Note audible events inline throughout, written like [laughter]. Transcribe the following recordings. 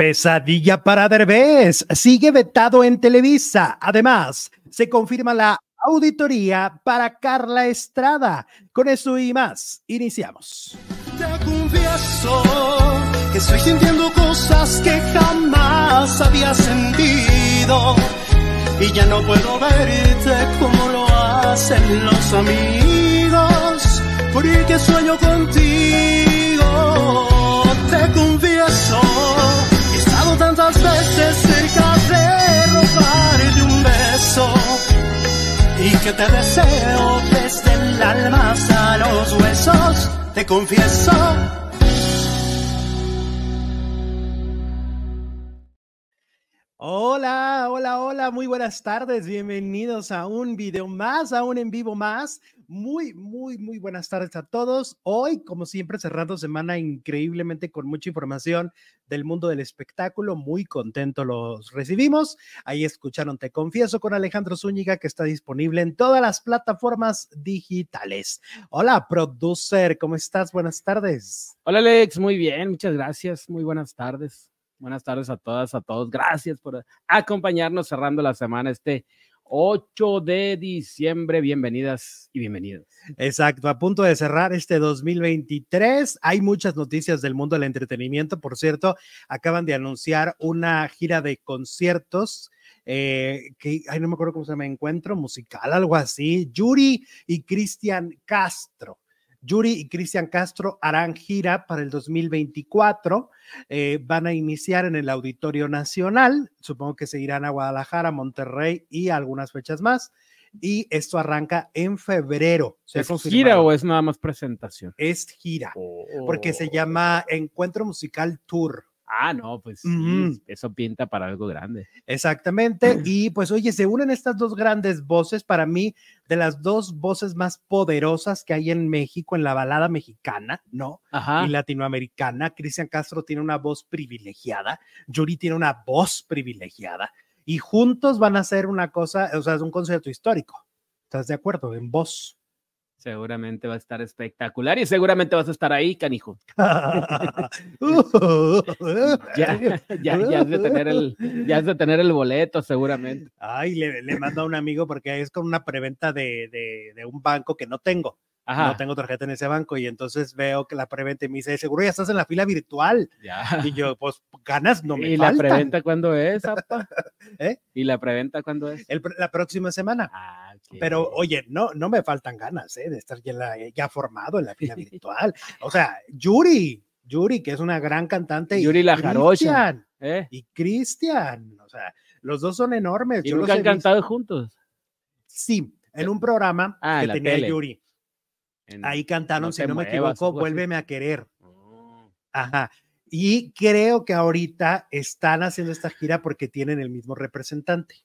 Pesadilla para Derbez sigue vetado en Televisa. Además, se confirma la auditoría para Carla Estrada. Con eso y más, iniciamos. Te confieso que estoy sintiendo cosas que jamás había sentido y ya no puedo verte como lo hacen los amigos, porque sueño contigo. Te confieso veces cerca de robarte un beso y que te deseo desde el alma hasta los huesos, te confieso. Hola, hola, hola, muy buenas tardes, bienvenidos a un video más, a un en vivo más. Muy, muy, muy buenas tardes a todos. Hoy, como siempre, cerrando semana increíblemente con mucha información del mundo del espectáculo. Muy contento los recibimos. Ahí escucharon Te Confieso con Alejandro Zúñiga, que está disponible en todas las plataformas digitales. Hola, producer, ¿cómo estás? Buenas tardes. Hola, Alex, muy bien, muchas gracias. Muy buenas tardes. Buenas tardes a todas, a todos. Gracias por acompañarnos cerrando la semana este 8 de diciembre. Bienvenidas y bienvenidos. Exacto, a punto de cerrar este 2023. Hay muchas noticias del mundo del entretenimiento. Por cierto, acaban de anunciar una gira de conciertos. Eh, que ay, no me acuerdo cómo se me encuentro, musical, algo así. Yuri y Cristian Castro Yuri y Cristian Castro harán gira para el 2024. Eh, van a iniciar en el Auditorio Nacional. Supongo que se irán a Guadalajara, Monterrey y algunas fechas más. Y esto arranca en febrero. ¿Es gira o es nada más presentación? Es gira, porque se oh. llama Encuentro Musical Tour. Ah, no, pues eso pinta para algo grande. Exactamente. [laughs] Y pues, oye, se unen estas dos grandes voces, para mí, de las dos voces más poderosas que hay en México, en la balada mexicana, ¿no? Ajá. Y latinoamericana. Cristian Castro tiene una voz privilegiada, Yuri tiene una voz privilegiada, y juntos van a hacer una cosa, o sea, es un concierto histórico. ¿Estás de acuerdo? En voz. Seguramente va a estar espectacular y seguramente vas a estar ahí, canijo. [laughs] [laughs] [laughs] ya, ya, ya, has de tener el, ya de tener el boleto, seguramente. Ay, le, le mando a un amigo porque es con una preventa de, de, de un banco que no tengo. No tengo tarjeta en ese banco y entonces veo que la preventa me dice, seguro ya estás en la fila virtual. Y yo, pues ganas no me ¿Y la preventa cuándo es, [laughs] ¿Eh? ¿Y la preventa cuándo es? la próxima semana. Ah, Pero oye, no, no me faltan ganas ¿eh? de estar ya, ya formado en la fila [laughs] virtual. O sea, Yuri, Yuri, que es una gran cantante. Yuri La Jarocha. ¿eh? Y Cristian. O sea, los dos son enormes. ¿Y nunca han cantado juntos? Sí, en un programa ah, que tenía Yuri. Ahí cantaron, si no me equivoco, Vuélveme a querer. Oh. Ajá. Y creo que ahorita están haciendo esta gira porque tienen el mismo representante.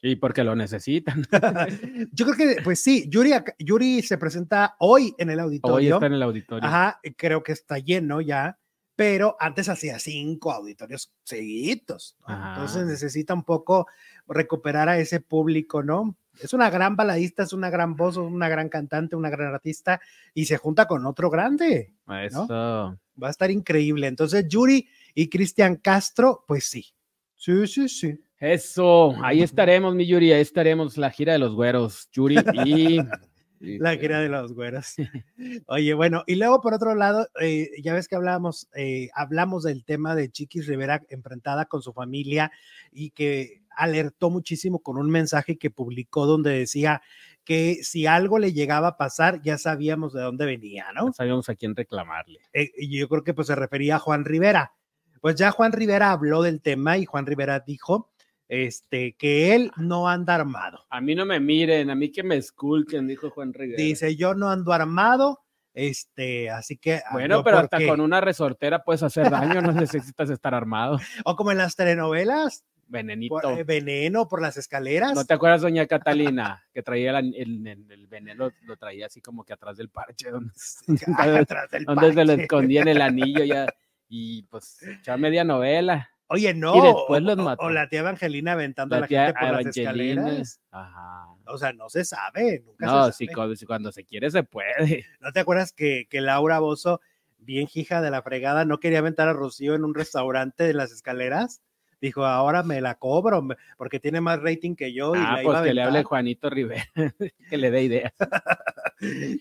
Y porque lo necesitan. [laughs] Yo creo que, pues sí, Yuri, Yuri se presenta hoy en el auditorio. Hoy está en el auditorio. Ajá, creo que está lleno ya, pero antes hacía cinco auditorios seguidos. Entonces necesita un poco recuperar a ese público, ¿no? es una gran baladista, es una gran voz, una gran cantante, una gran artista y se junta con otro grande. Eso. Va a estar increíble. Entonces, Yuri y Cristian Castro, pues sí. Sí, sí, sí. Eso, ahí estaremos, mi Yuri, ahí estaremos, la gira de los güeros, Yuri y... [laughs] la gira de los güeros. [laughs] Oye, bueno, y luego por otro lado, eh, ya ves que hablábamos, eh, hablamos del tema de Chiquis Rivera enfrentada con su familia y que alertó muchísimo con un mensaje que publicó donde decía que si algo le llegaba a pasar, ya sabíamos de dónde venía, ¿no? sabíamos a quién reclamarle. Eh, y yo creo que pues se refería a Juan Rivera. Pues ya Juan Rivera habló del tema y Juan Rivera dijo este, que él no anda armado. A mí no me miren, a mí que me esculquen, dijo Juan Rivera. Dice, yo no ando armado, este, así que. Ah, bueno, pero hasta con una resortera puedes hacer daño, no [laughs] necesitas estar armado. O como en las telenovelas, Venenito. Eh, veneno por las escaleras. ¿No te acuerdas, doña Catalina, que traía el, el, veneno, lo traía así como que atrás del parche, donde, [laughs] donde se lo escondía en el anillo ya, y pues ya media novela. Oye, no. Y después los mató. O, la tía Evangelina aventando a la gente por las escaleras. Ajá. O sea, no se sabe. Nunca no, se sabe. cuando, cuando, se quiere se puede. ¿No te acuerdas que, que Laura Bozo bien hija de la fregada, no quería aventar a Rocío en un restaurante de las escaleras. Dijo, ahora me la cobro porque tiene más rating que yo y Ah, la pues iba a que le hable. Juanito Rivera, [laughs] que le dé ideas. [laughs]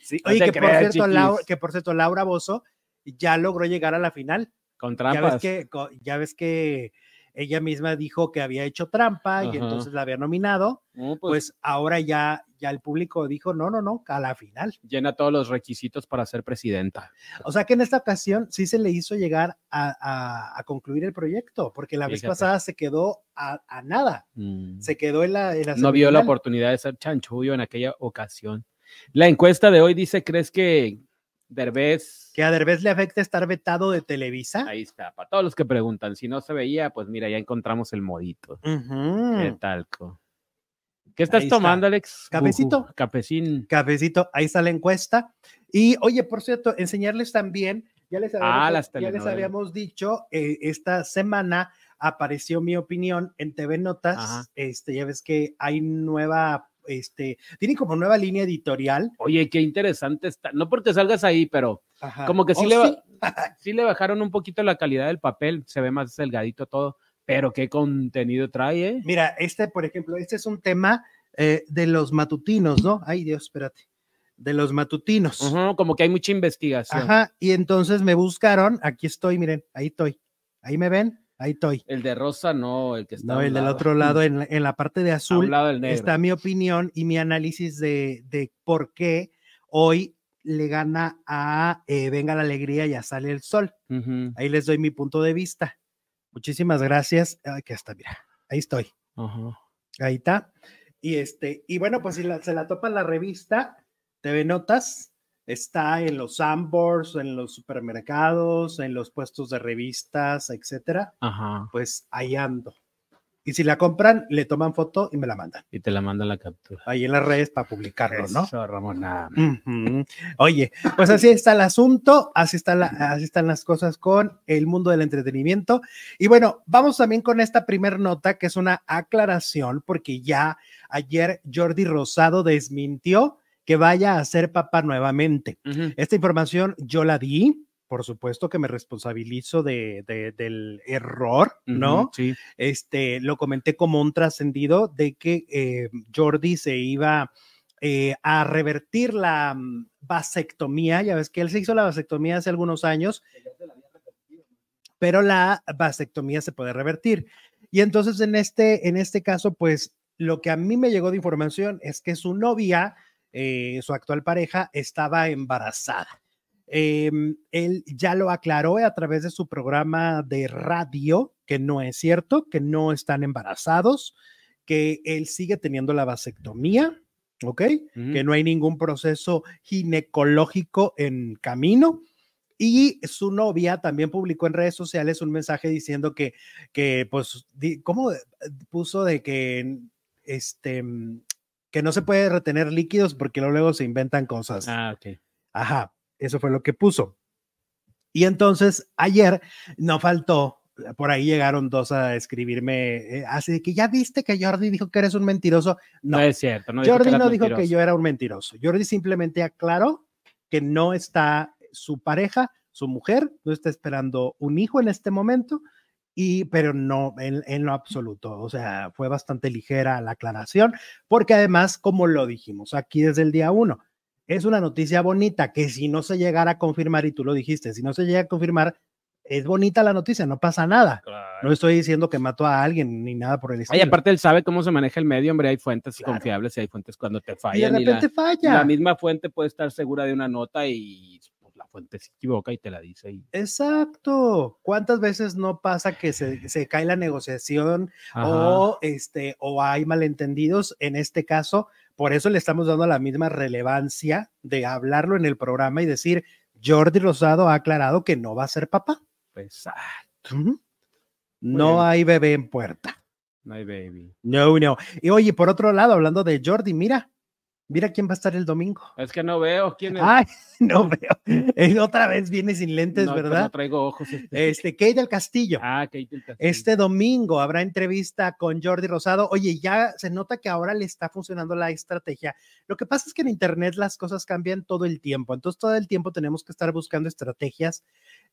Sí, Oye, que, por cierto. Laura, que por cierto, Laura Bozo ya logró llegar a la final. Con Ya ves que, ya ves que ella misma dijo que había hecho trampa y entonces la había nominado. No, pues, Pues ahora ya, ya el público dijo, no, no, no, a la final. llena todos los requisitos para ser presidenta. O sea que en esta ocasión sí se le hizo llegar a, a- a concluir el proyecto, porque la vez pasada se quedó a, a nada, Mm. se quedó en la... en la no vio la oportunidad de ser chanchullo en aquella ocasión. La encuesta de hoy dice, ¿crees que Derbez... Que a Derbez le afecta estar vetado de Televisa. Ahí está, para todos los que preguntan, si no se veía, pues mira, ya encontramos el modito. De talco. ¿Qué estás Ahí está. tomando, Alex? Cafecito. Buju, Cafecín. Cafecito, ahí está la encuesta. Y oye, por cierto, enseñarles también, ya les habíamos, Ah, las ya les habíamos dicho, eh, esta semana apareció mi opinión en TV Notas. Ajá. Este, ya ves que hay nueva, este, tienen como nueva línea editorial. Oye, qué interesante está. No porque salgas ahí, pero Ajá. como que sí, ¿Oh, le, sí? [laughs] sí le bajaron un poquito la calidad del papel, se ve más delgadito todo, pero qué contenido trae, ¿eh? Mira, este, por ejemplo, este es un tema eh, de los matutinos, ¿no? Ay, Dios, espérate. De los matutinos. Como que hay mucha investigación. Ajá, y entonces me buscaron, aquí estoy, miren, ahí estoy. Ahí me ven, ahí estoy. El de rosa no, el que está. No, a el del otro lado, en, la- en la parte de A azul, lado del negro. está mi opinión y mi análisis de, de por qué hoy le gana a eh, Venga la Alegría, ya sale el sol. Ahí les doy mi punto de vista. Muchísimas gracias. Aquí está, mira, ahí estoy. Ahí está. Y este, y bueno, pues si la- se la topa la revista TV Notas, está en los Sambors, en los supermercados, en los puestos de revistas, etcétera. Ajá. Pues ahí ando. Y si la compran, le toman foto y me la mandan. Y te la manda la captura. Ahí en las redes para publicarlo, ¿no? Eso, Ramón, nada. Ujú. Oye, pues así está el asunto, así, está la- así están las cosas con el mundo del entretenimiento. Y bueno, vamos también con esta primer nota, que es una aclaración, porque ya ayer Jordi Rosado desmintió que vaya a ser papá nuevamente. Ujú. Esta información yo la di, por supuesto que me responsabilizo de, de- del error, ¿no? Ujú, Sí. este, lo comenté como un trascendido de que eh, Jordi se iba eh, a revertir la mm, vasectomía. Ya ves que él se hizo la vasectomía hace algunos años, pero la vasectomía se puede revertir. Y entonces en este, en este caso, pues lo que a mí me llegó de información es que su novia, eh, su actual pareja, estaba embarazada. Em, él ya lo aclaró a través de su programa de radio, que no es cierto, que no están embarazados, que él sigue teniendo la vasectomía, ¿ok? Que no hay ningún proceso ginecológico en camino. Y su novia también publicó en redes sociales un mensaje diciendo que, que pues, di- ¿cómo puso de que, este, que no se puede retener líquidos porque luego se inventan cosas? Ah, ok. Ajá, eso fue lo que puso. Y entonces ayer no faltó, por ahí llegaron dos a escribirme, eh, así de que ya viste que Jordi dijo que eres un mentiroso. No, No, es cierto. No Jordi no dijo que yo era un mentiroso. Jordi simplemente aclaró que no está su pareja, su mujer, no está esperando un hijo en este momento, y, pero no en, en lo absoluto. O sea, fue bastante ligera la aclaración, porque además, como lo dijimos aquí desde el día uno, es una noticia bonita que si no se llegara a confirmar, y tú lo dijiste, si no se llega a confirmar, es bonita la noticia, no pasa nada. Claro. No estoy diciendo que mató a alguien ni nada por el Ay, estilo. aparte él sabe cómo se maneja el medio, hombre, hay fuentes Claro. confiables y hay fuentes cuando te y de fallan. y la- repente falla. la, misma fuente puede estar segura de una nota y pues, la fuente se equivoca y te la dice. y- Exacto. ¿Cuántas veces no pasa que se, se cae la negociación Ajá. o este o hay malentendidos? En este caso, por eso le estamos dando la misma relevancia de hablarlo en el programa y decir, Jordi Rosado ha aclarado que no va a ser papá. Ujú. No bien. hay bebé en puerta. no hay baby. No, no. Y oye, por otro lado, hablando de Jordi, mira, Mira quién va a estar el domingo. Es que no veo quién es. Ay, [laughs] no veo. Eh, Otra vez viene sin lentes, No, pues ¿verdad? No traigo ojos. este. Este, Kate del Castillo. Ah, Kate del Castillo. Este domingo habrá entrevista con Jordi Rosado. Oye, ya se nota que ahora le está funcionando la estrategia. Lo que pasa es que en Internet las cosas cambian todo el tiempo. Entonces, todo el tiempo tenemos que estar buscando estrategias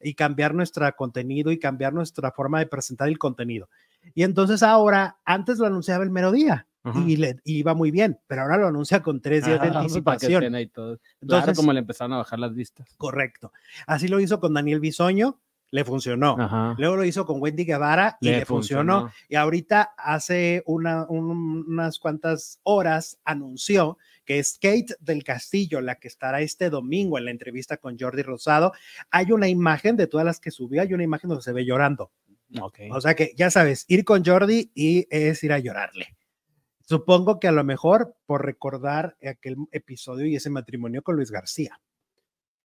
y cambiar nuestro contenido y cambiar nuestra forma de presentar el contenido. Y entonces ahora, antes lo anunciaba el mero día Ajá. y le y iba muy bien, pero ahora lo anuncia con tres días de Ah, [laughs] para que anticipación. estén ahí todos. Claro, Entonces, como le empezaron a bajar las vistas. correcto. Así lo hizo con Daniel Bisoño, le funcionó. Ajá. Luego lo hizo con Wendy Guevara y le, funcionó. Y ahorita hace una- un- unas cuantas horas anunció que es Kate del Castillo la que estará este domingo en la entrevista con Jordi Rosado. Hay una imagen de todas las que subió, hay una imagen donde se ve llorando. O sea que ya sabes, ir con Jordi y es ir a llorarle. Supongo que a lo mejor por recordar aquel episodio y ese matrimonio con Luis García.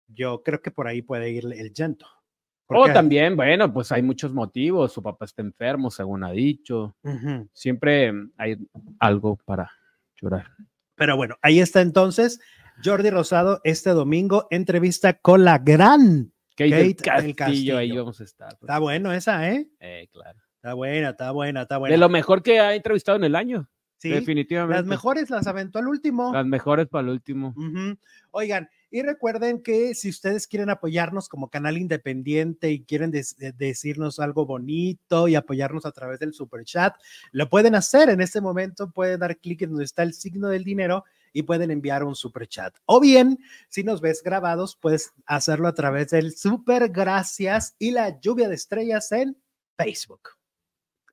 Yo creo que por ahí puede ir el llanto. O Porque- también, bueno, pues hay muchos motivos. Su papá está enfermo, según ha dicho. Siempre hay algo para llorar. Pero bueno, ahí está entonces Jordi Rosado este domingo, entrevista con la gran. Kate, Kate del del Castillo, Castillo. ahí vamos a estar. Está bueno esa, ¿eh? Eh, claro. Está buena, está buena, está buena. De lo mejor que ha entrevistado en el año. Sí, definitivamente. las mejores las aventó al último. Las mejores para el último. Oigan, y recuerden que si ustedes quieren apoyarnos como canal independiente y quieren decirnos algo bonito y apoyarnos a través del super chat, lo pueden hacer en este momento. Pueden dar clic en donde está el signo del dinero y pueden enviar un super chat. O bien, si nos ves grabados, puedes hacerlo a través del super gracias y la lluvia de estrellas en Facebook.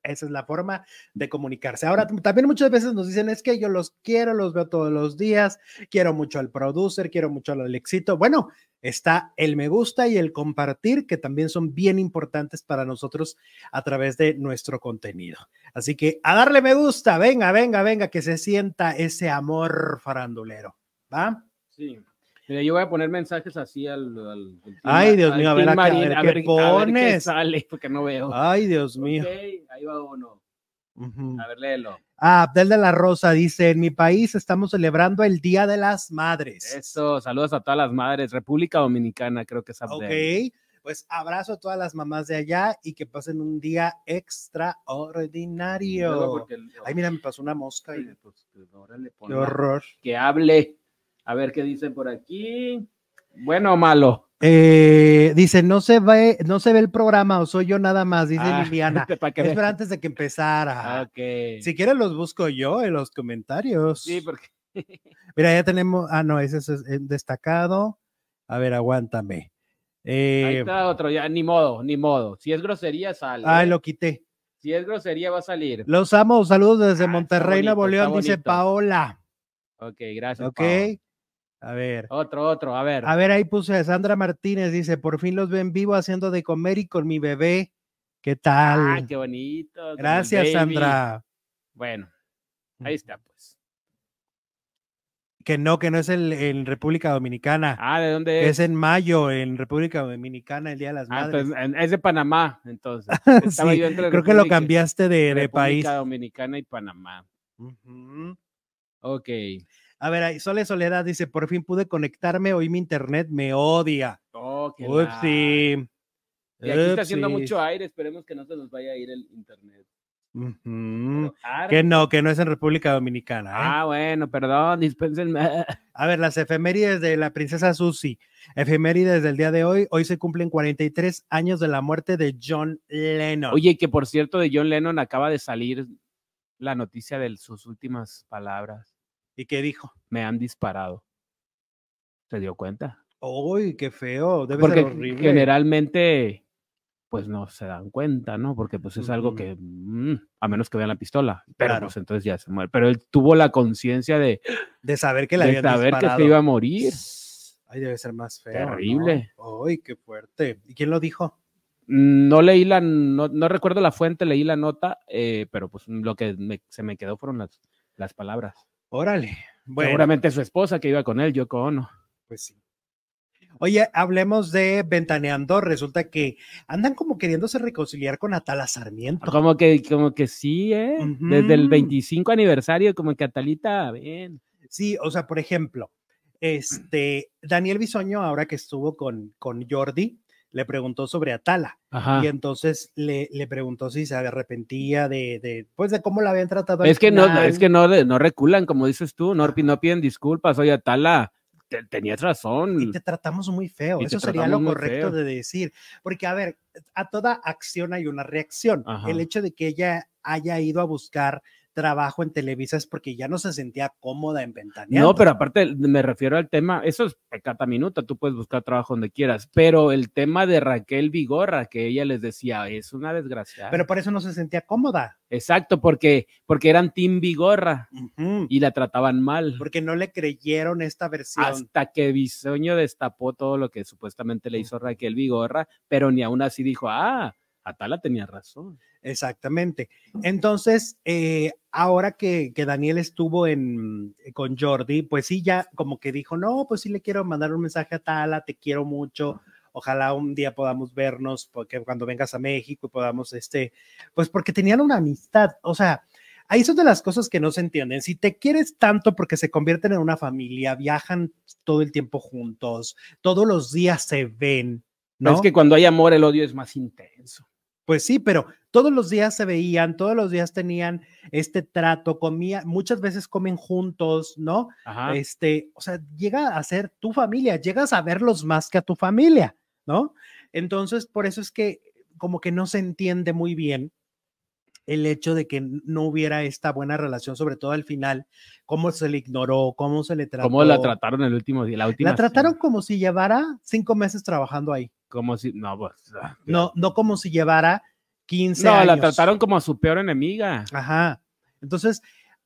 Esa es la forma de comunicarse. Ahora, también muchas veces nos dicen, es que yo los quiero, los veo todos los días, quiero mucho al producer, quiero mucho al Alexito. Bueno, está el me gusta y el compartir, que también son bien importantes para nosotros a través de nuestro contenido. Así que a darle me gusta, venga, venga, venga, que se sienta ese amor farandulero. ¿Va? Sí. Mira, yo voy a poner mensajes así al. al- Ay, Dios al mío, a ver acá, a ver qué a ver qué pones. sale, [laughs] porque no veo. Ay, Dios mío. Ok, ahí va uno. A ver, léelo. Ah, Abdel de la Rosa dice, en mi país estamos celebrando el Día de las Madres. Eso, saludos a todas las madres. República Dominicana, creo que es Abdel. Ok, pues abrazo a todas las mamás de allá y que pasen un día extraordinario. porque Ay, mira, me pasó una mosca y pues, pues, ahora le qué horror. Que hable. A ver qué dicen por aquí. Bueno o malo. Eh, dice, no se ve, no se ve el programa o soy yo nada más, dice Ah, Liliana. [laughs] para que Es para antes de que empezara. Ok. Si quieren los busco yo en los comentarios. Sí, porque. [laughs] Mira, ya tenemos, ah, no, ese es destacado. A ver, aguántame. Ahí Eh, está otro, ya, ni modo, ni modo. Si es grosería, sale. ay, ¿eh? lo quité. Si es grosería, va a salir. Los amo, saludos desde Ah, Monterrey, Nuevo León, dice. Paola. Ok, gracias. Ok. A ver. Otro, otro, a ver. A ver, ahí puse a Sandra Martínez, dice, por fin los ven vivo haciendo de comer y con mi bebé. ¿Qué tal? Ah, qué bonito. Gracias. Sandra. Bueno, ahí está, pues. Que no, que no es el, en República Dominicana. Ah, ¿de dónde es? es en mayo, en República Dominicana, el Día de las Ah, Madres. entonces, es de Panamá, entonces. [laughs] Estaba Sí, yo entre Creo que lo cambiaste de, de República país. Dominicana y Panamá. Ujú. Ok. A ver, ahí Sole Soledad dice, por fin pude conectarme, hoy mi internet me odia. Oh, qué Upsi. Y aquí está haciendo mucho aire, esperemos que no se nos vaya a ir el internet. Ah, Que no, que no es en República Dominicana. ¿eh? Ah, bueno, perdón, dispénsenme. [laughs] A ver, las efemérides de la princesa Susie. Efemérides del día de hoy. Hoy se cumplen 43 años de la muerte de John Lennon. Oye, que por cierto, de John Lennon acaba de salir la noticia de sus últimas palabras. ¿Y qué dijo? Me han disparado. ¿Se dio cuenta? Uy, qué feo. Debe Porque ser horrible. generalmente, pues no se dan cuenta, ¿no? Porque pues es algo que, mm, a menos que vean la pistola, pero Claro. pues entonces ya se muere. Pero él tuvo la conciencia de, De saber que le de saber que se iba a morir. Ay, debe ser más feo. ¿no? Terrible. Uy, qué fuerte. ¿Y quién lo dijo? No leí la, no, no recuerdo la fuente, leí la nota, eh, pero pues lo que me- se me quedó fueron las, las palabras. Órale. Bueno, Seguramente su esposa que iba con él, Yoko Ono. pues sí. Oye, hablemos de Ventaneando. Resulta que andan como queriéndose reconciliar con Atala Sarmiento. Como que, como que sí, ¿eh? Desde el 25 aniversario, como que Atalita, bien. Sí, o sea, por ejemplo, este, Daniel Bisoño, ahora que estuvo con, con Jordi, le preguntó sobre Atala. Ajá. Y entonces le, le preguntó si se arrepentía de, de, pues, de cómo la habían tratado. Es que no, es que no, no reculan, como dices tú, no, no piden disculpas. Oye, Atala, te- tenías razón. Y te tratamos muy feo. Y Eso sería lo correcto de decir. Porque, a ver, a toda acción hay una reacción. Ajá. El hecho de que ella haya ido a buscar trabajo en Televisa es porque ya no se sentía cómoda en Ventaneando. No, pero aparte me refiero al tema, eso es pecata minuta, tú puedes buscar trabajo donde quieras, pero el tema de Raquel Vigorra, que ella les decía, es una desgraciada. Pero por eso no se sentía cómoda. Exacto, porque, porque eran Team Vigorra y la trataban mal. Porque no le creyeron esta versión. Hasta que Bisoño destapó todo lo que supuestamente le hizo Raquel Vigorra, pero ni aún así dijo, ah, Atala tenía razón. Exactamente. Entonces, eh, ahora que, que Daniel estuvo en, con Jordi, pues sí, ya como que dijo, no, pues sí le quiero mandar un mensaje a Tala, te quiero mucho. Ojalá un día podamos vernos, porque cuando vengas a México podamos, este, pues porque tenían una amistad. O sea, ahí son de las cosas que no se entienden. Si te quieres tanto porque se convierten en una familia, viajan todo el tiempo juntos, todos los días se ven, ¿no? Es que cuando hay amor, el odio es más intenso. Pues sí, pero todos los días se veían, todos los días tenían este trato, comía, muchas veces comen juntos, ¿no? Ajá. Este, o sea, llega a ser tu familia, llegas a verlos más que a tu familia, ¿no? Entonces, por eso es que como que no se entiende muy bien el hecho de que no hubiera esta buena relación, sobre todo al final, cómo se le ignoró, cómo se le trató. ¿Cómo la trataron el último día? La última La trataron como si llevara cinco meses trabajando ahí, como si, no, pues, ah, no, no como si llevara 15 no, años. la trataron como a su peor enemiga. Ajá. Entonces,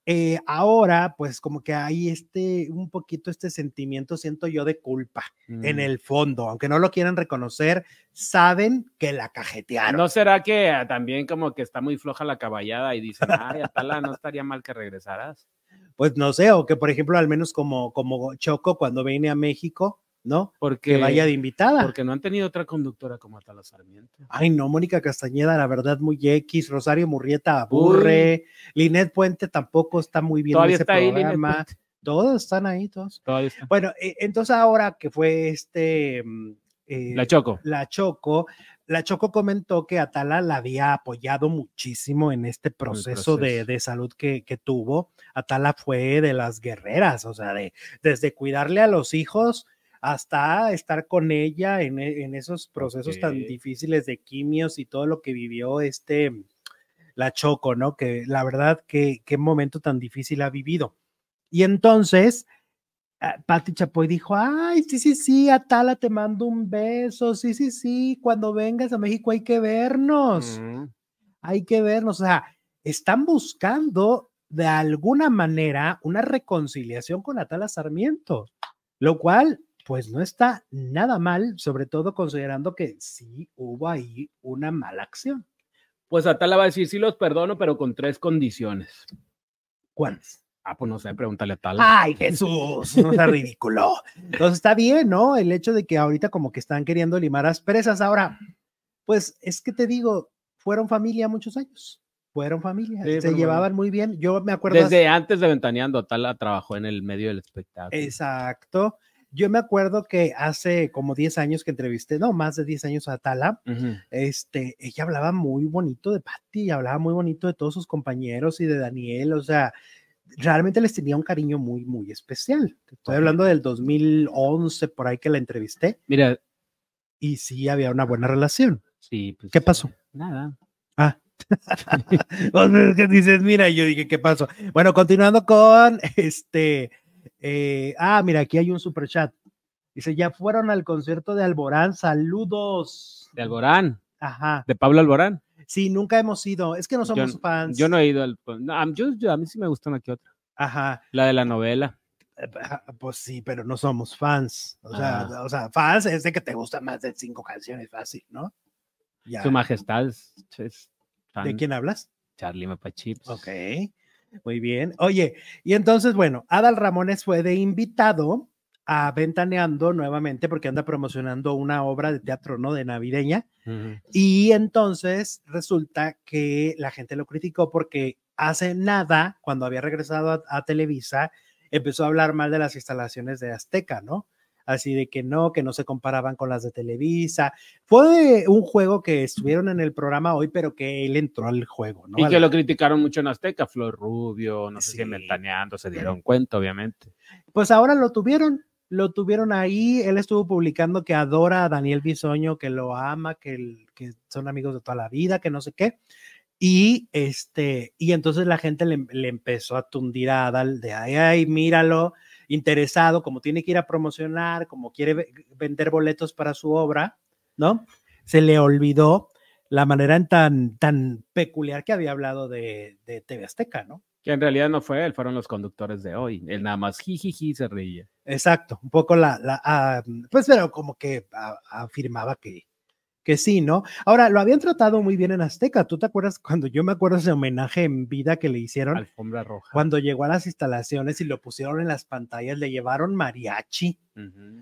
eh, ahora, pues como que hay este, un poquito este sentimiento, siento yo, de culpa en Mm. el fondo, aunque no lo quieran reconocer, saben que la cajetearon. ¿No será que ah, también como que está muy floja la caballada y dicen, ay, Atala, no estaría mal que regresaras? Pues no sé, o que por ejemplo, al menos como, como Choco cuando viene a México, ¿no? Porque, Que vaya de invitada. porque no han tenido otra conductora como Atala Sarmiento. Ay, no, Mónica Castañeda, la verdad, muy X, Rosario Murrieta aburre, Linet Puente tampoco está muy bien Todavía en ese está ahí, programa. Puente. Todos están ahí, todos. Todavía está. Bueno, eh, entonces ahora que fue este... mm, eh, La Choco. la Choco, la Choco comentó que Atala la había apoyado muchísimo en este proceso, De, proceso. de salud que, que tuvo. Atala fue de las guerreras, o sea, de, desde cuidarle a los hijos hasta estar con ella en, e- en esos procesos tan difíciles de quimios y todo lo que vivió este, la Choco, ¿no? Que la verdad, que qué momento tan difícil ha vivido. Y entonces, ah, Pati Chapoy dijo, ay, sí, sí, sí, Atala, te mando un beso, sí, sí, sí, cuando vengas a México hay que vernos, Mm. hay que vernos, o sea, están buscando de alguna manera una reconciliación con Atala Sarmiento, lo cual, pues no está nada mal, sobre todo considerando que sí hubo ahí una mala acción. Pues Atala va a decir, sí los perdono, pero con tres condiciones. ¿Cuáles? Ah, pues no sé, pregúntale a Atala. Ay, Jesús, no sea [laughs] ridículo. Entonces está bien, ¿no? El hecho de que ahorita como que están queriendo limar asperezas. Ahora, pues es que te digo, fueron familia muchos años. Fueron familia, Sí, se llevaban muy bien. Yo me acuerdo. Desde antes de Ventaneando, Atala trabajó en el medio del espectáculo. Exacto. Yo me acuerdo que hace como 10 años que entrevisté, no, más de 10 años a Tala, Ujú. este, ella hablaba muy bonito de Patty, hablaba muy bonito de todos sus compañeros y de Daniel, o sea, realmente les tenía un cariño muy, muy especial. Estoy Ok. hablando del 2011, por ahí que la entrevisté, Mira, y sí había una buena relación. sí, pues. ¿Qué pasó? Nada. Ah. [laughs] [laughs] Que dices, mira, yo dije, ¿qué pasó? Bueno, continuando con este. Eh, ah, mira, aquí hay un super chat. Dice, ya fueron al concierto de Alborán, saludos. De Alborán, Ajá. de Pablo Alborán. Sí, nunca hemos ido. Es que no somos yo, fans. Yo no he ido al. no, a- yo, yo- a mí sí me gusta una que otra. Ajá. La de la novela. Eh, ajá, Pues sí, pero no somos fans. O sea, Ah. o sea, fans es de que te gustan más de cinco canciones, fácil, ¿no? Ya. Su majestad es, es fan. ¿De quién hablas? Charlie Mapachips. Ok, muy bien. Oye, y entonces, bueno, Adal Ramones fue de invitado a Ventaneando nuevamente porque anda promocionando una obra de teatro, ¿no? De navideña. Y entonces resulta que la gente lo criticó porque hace nada, cuando había regresado a, a Televisa, empezó a hablar mal de las instalaciones de Azteca, ¿no? Así de que no, que no se comparaban con las de Televisa. Fue un juego que estuvieron en el programa hoy, pero que él entró al juego, ¿no? Y que lo criticaron mucho en Azteca, Flor Rubio, no sé Sí. si Mentaneando, se dieron cuenta, obviamente. Pues ahora lo tuvieron, lo tuvieron ahí. Él estuvo publicando que adora a Daniel Bisoño, que lo ama, que, son amigos de toda la vida, que no sé qué. Y este, y entonces la gente le, le empezó a tundir a Adal de ay, ay, míralo, interesado, como tiene que ir a promocionar, como quiere ve- vender boletos para su obra, ¿no? Se le olvidó la manera en tan, tan peculiar que había hablado de, de TV Azteca, ¿no? Que en realidad no fue él, fueron los conductores de hoy. Él nada más jijiji se reía. Exacto, un poco la, la ah, pues pero como que ah, afirmaba que, que sí, ¿no? Ahora, lo habían tratado muy bien en Azteca, ¿tú te acuerdas cuando yo me acuerdo ese homenaje en vida que le hicieron? Alfombra roja. Cuando llegó a las instalaciones y lo pusieron en las pantallas, le llevaron mariachi.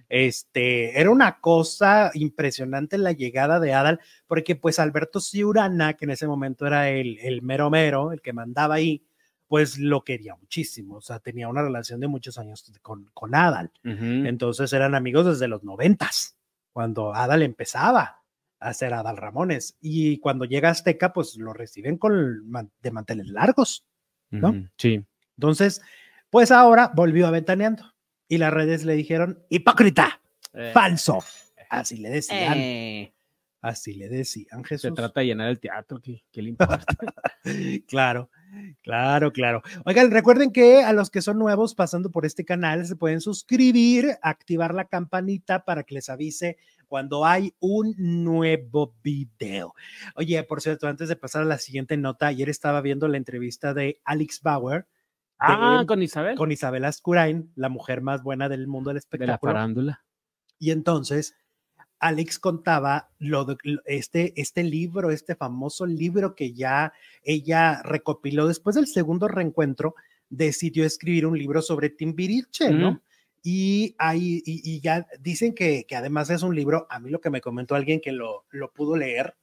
Este, era una cosa impresionante la llegada de Adal, porque pues Alberto Ciurana, que en ese momento era el, el mero mero, el que mandaba ahí, pues lo quería muchísimo, o sea, tenía una relación de muchos años con, con Adal. Entonces eran amigos desde los noventas, cuando Adal empezaba a hacer Adal Ramones. Y cuando llega Azteca, pues lo reciben con de manteles largos. ¿no? Ujú. Sí. Entonces, pues ahora volvió a Ventaneando. Y las redes le dijeron, hipócrita, Eh, falso. Así le decían, eh, así le decían se Jesús. trata de llenar el teatro, ¿qué, qué le importa? [laughs] Claro, claro, claro. Oigan, recuerden que a los que son nuevos pasando por este canal se pueden suscribir, activar la campanita para que les avise cuando hay un nuevo video. Oye, por cierto, antes de pasar a la siguiente nota, ayer estaba viendo la entrevista de Alex Bauer ah, con Isabel. con Isabel Ascurain, la mujer más buena del mundo del de la espectáculo. farándula. Y entonces Alex contaba lo de, este, este libro, este famoso libro que ya ella recopiló después del segundo reencuentro, decidió escribir un libro sobre Timbiriche, ¿no? Y ahí, y, y ya dicen que, que además es un libro, a mí lo que me comentó alguien que lo, lo pudo leer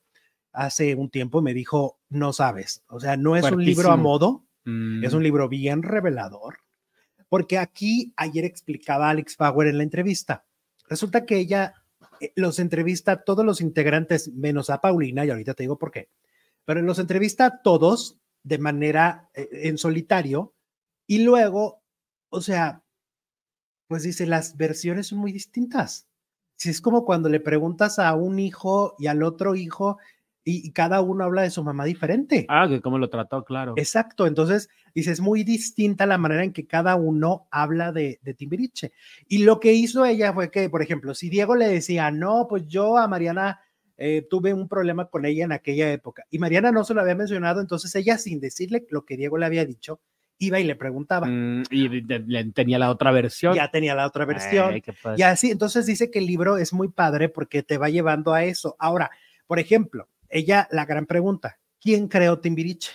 hace un tiempo, me dijo, no sabes, o sea, no es un libro a modo, Mm, es un libro bien revelador, porque aquí ayer explicaba Alex Bauer en la entrevista. Resulta que ella eh, los entrevista a todos los integrantes, menos a Paulina, y ahorita te digo por qué, pero los entrevista a todos de manera eh, en solitario, y luego, o sea, pues dice, las versiones son muy distintas. Si es como cuando le preguntas a un hijo y al otro hijo, y, y cada uno habla de su mamá diferente. Ah, que cómo lo trató, claro. Exacto, entonces dices, muy distinta la manera en que cada uno habla de, de Timbiriche. Y lo que hizo ella fue que, por ejemplo, si Diego le decía, no, pues yo a Mariana eh, tuve un problema con ella en aquella época, y Mariana no se lo había mencionado, entonces ella, sin decirle lo que Diego le había dicho, iba y le preguntaba. Mm, y de- de- le- tenía la otra versión. Ya tenía la otra versión. Ay. Y así, entonces dice que el libro es muy padre porque te va llevando a eso. Ahora, por ejemplo, ella, la gran pregunta, ¿quién creó Timbiriche?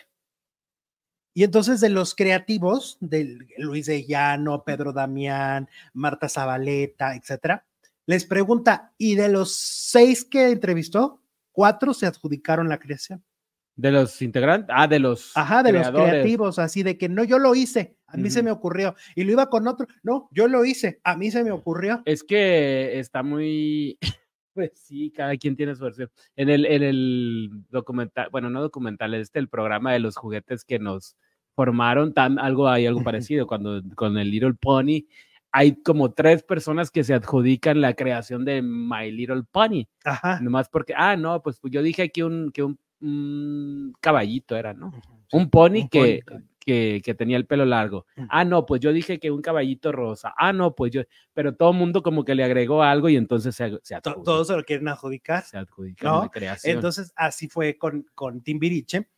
Y entonces de los creativos, de Luis de Llano, Pedro Damián, Marta Zabaleta, etcétera, les pregunta, y de los seis que entrevistó, cuatro se adjudicaron la creación. De los integrantes, ah, de los Ajá, de los creadores. creativos, así de que no, yo lo hice, a mí se me ocurrió, y lo iba con otro, no, yo lo hice, a mí se me ocurrió. Es que está muy, [laughs] pues sí, cada quien tiene su versión. En el, en el documental, bueno, no documental, este el programa de los juguetes que nos formaron, tan, algo hay algo [laughs] parecido, cuando con el Little Pony hay como tres personas que se adjudican la creación de My Little Pony, Ajá. nomás porque, ah, no, pues yo dije aquí un, que un, un caballito era, ¿no? Sí. Un pony Un que, que, que tenía el pelo largo. Ah, no, pues yo dije que un caballito rosa. Ah, no, pues yo, pero todo el mundo como que le agregó algo y entonces se, se adjudica, Todos se lo quieren adjudicar. se adjudica ¿no? Entonces, así fue con, con Timbiriche.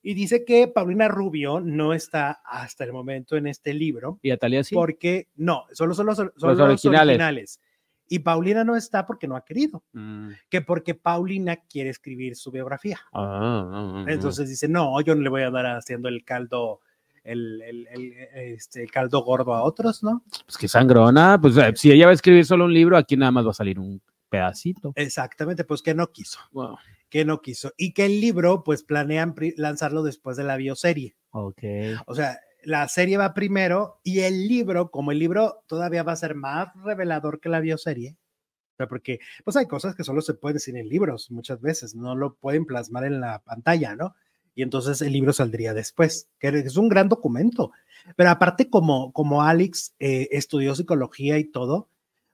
Y dice que Paulina Rubio no está hasta el momento en este libro, y Atalia sí. porque no, solo son los originales. Y Paulina no está porque no ha querido, Mm. que porque Paulina quiere escribir su biografía. Ah, ah, ah, Entonces dice, no, yo no le voy a dar haciendo el caldo, el, el- el, este, el caldo gordo a otros, ¿no? ah. pues que sangrona, pues eh, si ella va a escribir solo un libro, aquí nada más va a salir un pedacito. Exactamente, pues que no quiso, Wow. que no quiso. Y que el libro, pues planean lanzarlo después de la bioserie. Ok. O sea, la serie va primero y el libro, como el libro todavía va a ser más revelador que la bioserie, porque pues hay cosas que solo se pueden decir en libros muchas veces, no lo pueden plasmar en la pantalla, ¿no? Y entonces el libro saldría después, que es un gran documento. Pero aparte, como, como Alex eh, estudió psicología y todo,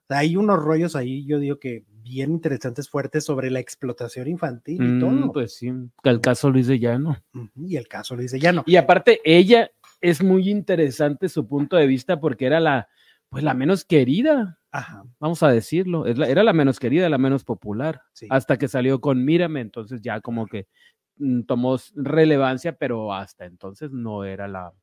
hay unos rollos ahí, yo digo que bien interesantes, fuertes sobre la explotación infantil y Mm, todo. Pues sí, el caso Luis de Llano. Y el caso Luis de Llano. Y aparte, ella es muy interesante su punto de vista porque era la, pues la menos querida, Ajá, vamos a decirlo. Es la- era la menos querida, la menos popular. sí. Hasta que salió con Mírame, entonces ya como que mm, tomó relevancia, pero hasta entonces no era la,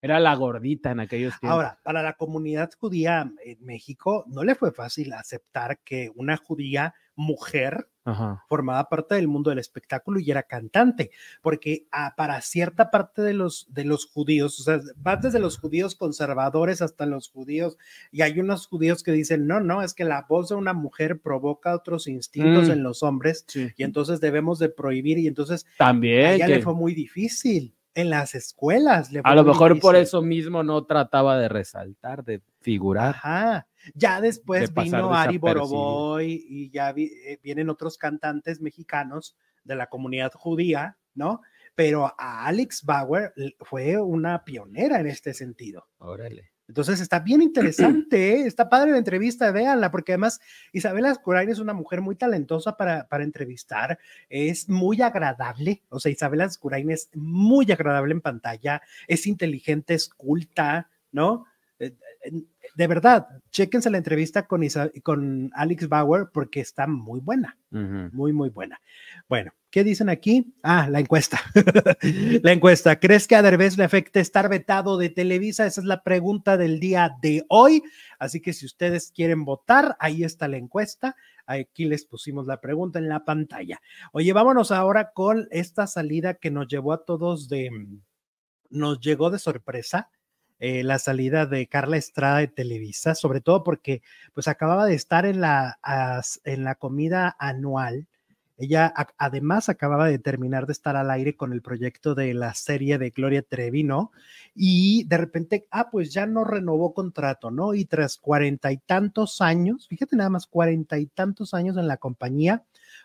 era la gordita en aquellos tiempos. Ahora, para la comunidad judía en México, no le fue fácil aceptar que una judía mujer Ajá. formaba parte del mundo del espectáculo y era cantante, porque ah, para cierta parte de los, de los judíos, o sea, va desde los judíos conservadores hasta los judíos, y hay unos judíos que dicen, no, no, es que la voz de una mujer provoca otros instintos Mm. en los hombres Sí. y entonces debemos de prohibir, y entonces a También. que le fue muy difícil. En las escuelas le a lo mejor por difícil. eso mismo no trataba de resaltar, de figurar. Ajá. Ya después de vino Ari. Boroboy y ya vi- eh, vienen otros cantantes mexicanos de la comunidad judía, ¿no? Pero a Alex Bauer fue una pionera en este sentido. Órale. Entonces está bien [clears throat] interesante, ¿eh? está padre la entrevista, véanla, porque además Isabela Ascurain es una mujer muy talentosa para, para entrevistar, es muy agradable, o sea, Isabela Ascurain es muy agradable en pantalla, es inteligente, es culta, ¿no? De verdad, chéquense la entrevista con, Isa- con Alex Bauer porque está muy buena muy, muy buena. Bueno, ¿qué dicen aquí? Ah, la encuesta. [laughs] la encuesta. ¿Crees que a Derbez le afecta estar vetado de Televisa? Esa es la pregunta del día de hoy. Así que si ustedes quieren votar, ahí está la encuesta. Aquí les pusimos la pregunta en la pantalla. Oye, vámonos ahora con esta salida que nos llevó a todos de, nos llegó de sorpresa. Eh, la salida de Carla Estrada de Televisa, sobre todo porque pues acababa de estar en la, as- en la comida anual. Ella además acababa de terminar de estar al aire con el proyecto de la serie de Gloria Trevi, ¿no? Y de repente, ah, pues ya no renovó contrato, ¿no? Y tras cuarenta y tantos años, fíjate nada más, cuarenta y tantos años en la compañía,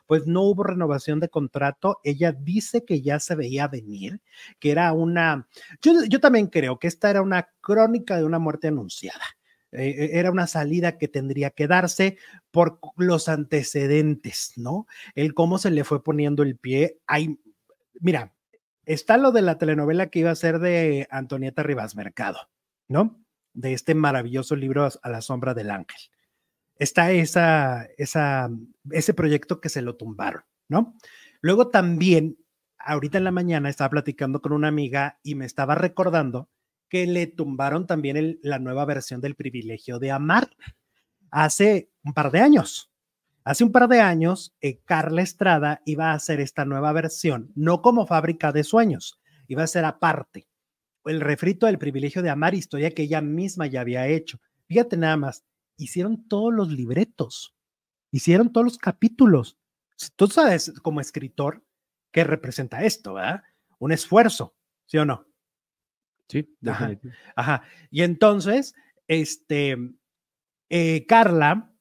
pues no hubo renovación de contrato. Ella dice que ya se veía venir, que era una, yo, yo también creo que esta era una crónica de una muerte anunciada. Eh, era una salida que tendría que darse por los antecedentes, ¿no? El cómo se le fue poniendo el pie. Hay, mira, está lo de la telenovela que iba a ser de Antonieta Rivas Mercado, ¿no? De este maravilloso libro A la sombra del ángel. Está esa, ese proyecto que se lo tumbaron, ¿no? Luego también, ahorita en la mañana estaba platicando con una amiga y me estaba recordando que le tumbaron también la nueva versión del privilegio de amar hace un par de años. Hace un par de años, eh, Carla Estrada iba a hacer esta nueva versión, no como fábrica de sueños, iba a ser aparte. El refrito del privilegio de amar, historia que ella misma ya había hecho. Fíjate nada más, hicieron todos los libretos, hicieron todos los capítulos. Tú sabes, como escritor, qué representa esto, ¿verdad? Un esfuerzo, ¿sí o no? Sí, Ajá. Ajá. Y entonces, este, eh, Carla,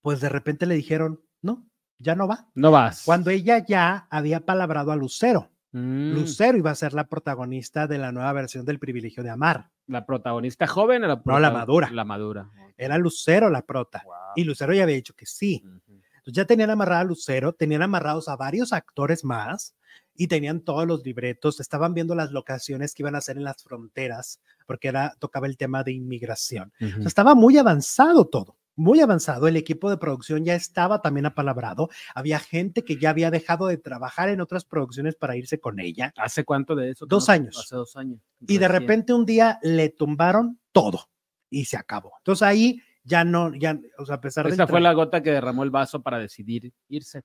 pues de repente le dijeron, no, ya no va. No vas. Cuando ella ya había palabrado a Lucero. Mm, Lucero iba a ser la protagonista de la nueva versión del privilegio de amar. ¿La protagonista joven o la No, la prota- madura. La madura. Era Lucero la prota. Wow. Y Lucero ya había dicho que sí. Entonces ya tenían amarrada a Lucero, tenían amarrados a varios actores más y tenían todos los libretos, estaban viendo las locaciones que iban a hacer en las fronteras, porque era, tocaba el tema de inmigración. O Ujú. sea, estaba muy avanzado todo, muy avanzado. El equipo de producción ya estaba también apalabrado. Había gente que ya había dejado de trabajar en otras producciones para irse con ella. ¿Hace cuánto de eso? Dos No, años. Hace dos años. Y de repente un día le tumbaron todo y se acabó. Entonces ahí ya no, ya, o sea, a pesar de... Esa fue la gota que derramó el vaso para decidir irse.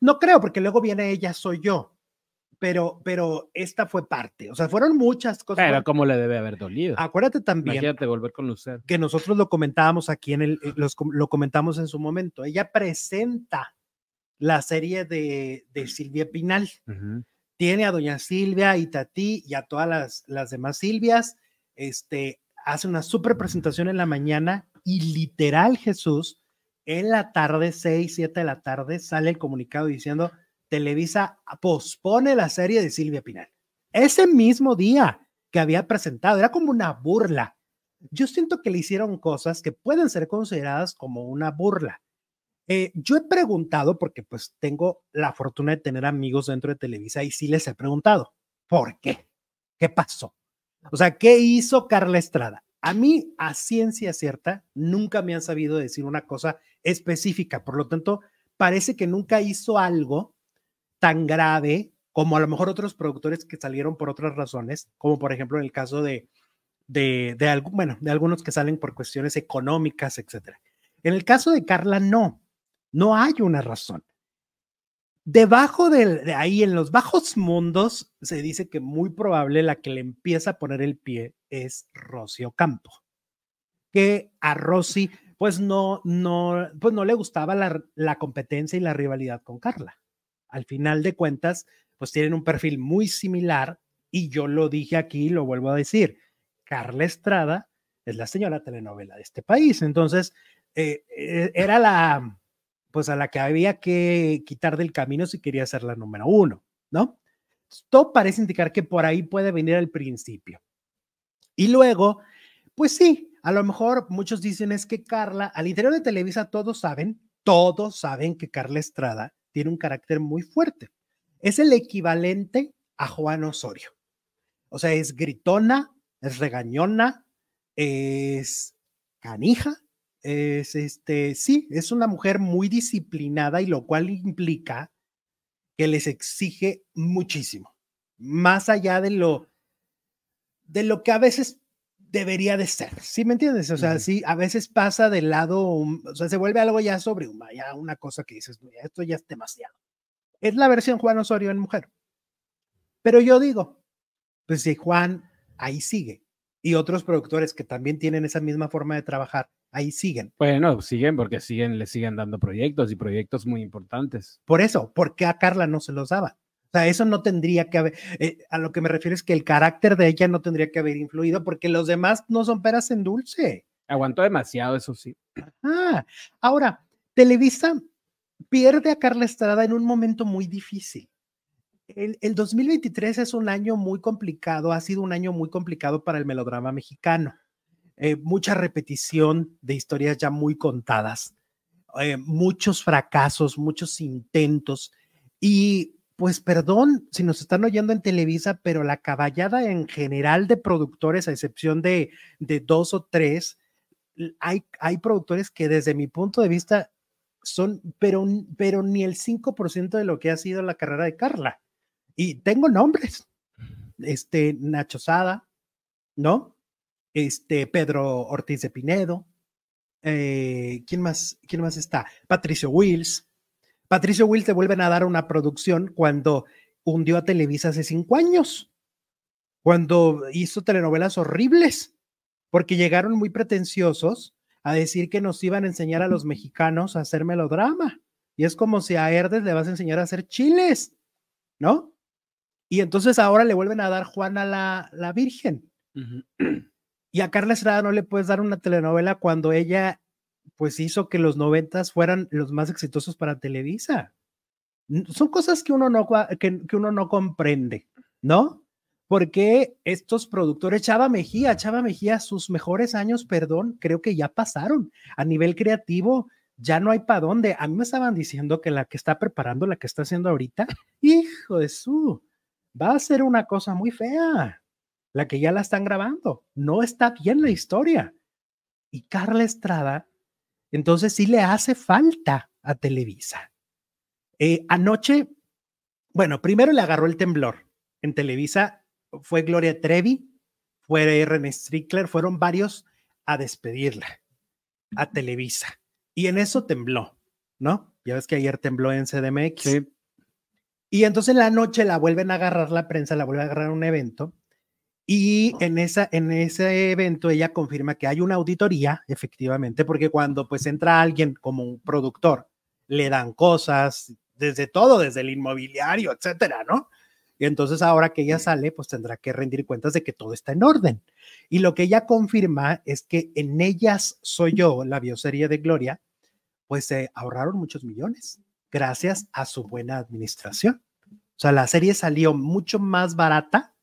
No creo, porque luego viene ella, soy yo. Pero, pero esta fue parte. O sea, fueron muchas cosas. Pero cómo le debe haber dolido. acuérdate también Imagínate volver con Lucero. que nosotros lo comentábamos aquí en el, los lo comentamos en su momento. Ella presenta la serie de, de Silvia Pinal. Tiene a doña Silvia y Tati y a todas las, las demás Silvias este, hace una super presentación en la mañana y literal Jesús, en la tarde, 6, 7 de la tarde, sale el comunicado diciendo, Televisa pospone la serie de Silvia Pinal. Ese mismo día que había presentado, era como una burla. Yo siento que le hicieron cosas que pueden ser consideradas como una burla. Eh, yo he preguntado, porque pues tengo la fortuna de tener amigos dentro de Televisa y sí les he preguntado, ¿por qué? ¿Qué pasó? O sea, ¿qué hizo Carla Estrada? A mí, a ciencia cierta, nunca me han sabido decir una cosa específica. Por lo tanto, parece que nunca hizo algo tan grave como a lo mejor otros productores que salieron por otras razones, como por ejemplo en el caso de, de, de, bueno, de algunos que salen por cuestiones económicas, etcétera. En el caso de Carla, no, no hay una razón. Debajo de, ahí, en los bajos mundos, se dice que muy probable la que le empieza a poner el pie es Rosy Ocampo, que a Rosy pues no, no, pues no le gustaba la, la competencia y la rivalidad con Carla. Al final de cuentas, pues tienen un perfil muy similar y yo lo dije aquí, lo vuelvo a decir, Carla Estrada es la señora telenovela de este país, entonces eh, eh, era la, pues a la que había que quitar del camino si quería ser la número uno, ¿no? Todo parece indicar que por ahí puede venir el principio. Y luego, pues sí, a lo mejor muchos dicen es que Carla, al interior de Televisa todos saben, todos saben que Carla Estrada tiene un carácter muy fuerte. Es el equivalente a Juan Osorio. O sea, es gritona, es regañona, es canija, es este, sí, es una mujer muy disciplinada y lo cual implica que les exige muchísimo, más allá de lo, de lo que a veces debería de ser, ¿sí me entiendes? O sea, sí, a veces pasa del lado, o sea, se vuelve algo ya sobre ya una cosa que dices, esto ya es demasiado. Es la versión Juan Osorio en mujer. Pero yo digo, pues si Juan ahí sigue y otros productores que también tienen esa misma forma de trabajar, ahí siguen. Bueno, siguen porque siguen, le siguen dando proyectos y proyectos muy importantes. Por eso, ¿por qué a Carla no se los daba? O sea, eso no tendría que haber, eh, a lo que me refiero es que el carácter de ella no tendría que haber influido porque los demás no son peras en dulce. Aguantó demasiado, eso sí. Ah, ahora, Televisa pierde a Carla Estrada en un momento muy difícil. El, el 2023 es un año muy complicado, ha sido un año muy complicado para el melodrama mexicano. Eh, mucha repetición de historias ya muy contadas, eh, muchos fracasos, muchos intentos y pues perdón si nos están oyendo en Televisa, pero la caballada en general de productores, a excepción de, dos o tres, hay, hay productores que desde mi punto de vista son, pero, pero ni el 5% de lo que ha sido la carrera de Carla. Y tengo nombres, este, Nacho Sada, ¿no? este, Pedro Ortiz de Pinedo, eh, ¿quién, más, ¿quién más está? Patricio Wills. Patricio Wills te vuelven a dar una producción cuando hundió a Televisa hace cinco años, cuando hizo telenovelas horribles, porque llegaron muy pretenciosos a decir que nos iban a enseñar a los mexicanos a hacer melodrama. Y es como si a Herdes le vas a enseñar a hacer chiles, ¿no? Y entonces ahora le vuelven a dar Juana la, la Virgen. Y a Carla Estrada no le puedes dar una telenovela cuando ella pues hizo que los noventas fueran los más exitosos para Televisa. Son cosas que uno no, que, uno no comprende, ¿no? Porque estos productores, Chava Mejía, Chava Mejía, sus mejores años, perdón, creo que ya pasaron. A nivel creativo, ya no hay para dónde. A mí me estaban diciendo que la que está preparando, la que está haciendo ahorita, hijo de su, va a ser una cosa muy fea la que ya la están grabando. No está bien la historia. Y Carla Estrada, entonces sí le hace falta a Televisa. Eh, anoche, bueno, primero le agarró el temblor. En Televisa fue Gloria Trevi, fue René Strickler, fueron varios a despedirla a Televisa. Y en eso tembló, ¿no? Ya ves que ayer tembló en CDMX. Sí. Y entonces en la noche la vuelven a agarrar la prensa, la vuelve a agarrar un evento y en, esa, en ese evento ella confirma que hay una auditoría, efectivamente, porque cuando pues entra alguien como un productor, le dan cosas, desde todo, desde el inmobiliario, etcétera, ¿no? Y entonces ahora que ella sale, pues tendrá que rendir cuentas de que todo está en orden. Y lo que ella confirma es que en ellas soy yo, la bioserie de Gloria, pues se ahorraron muchos millones gracias a su buena administración. O sea, la serie salió mucho más barata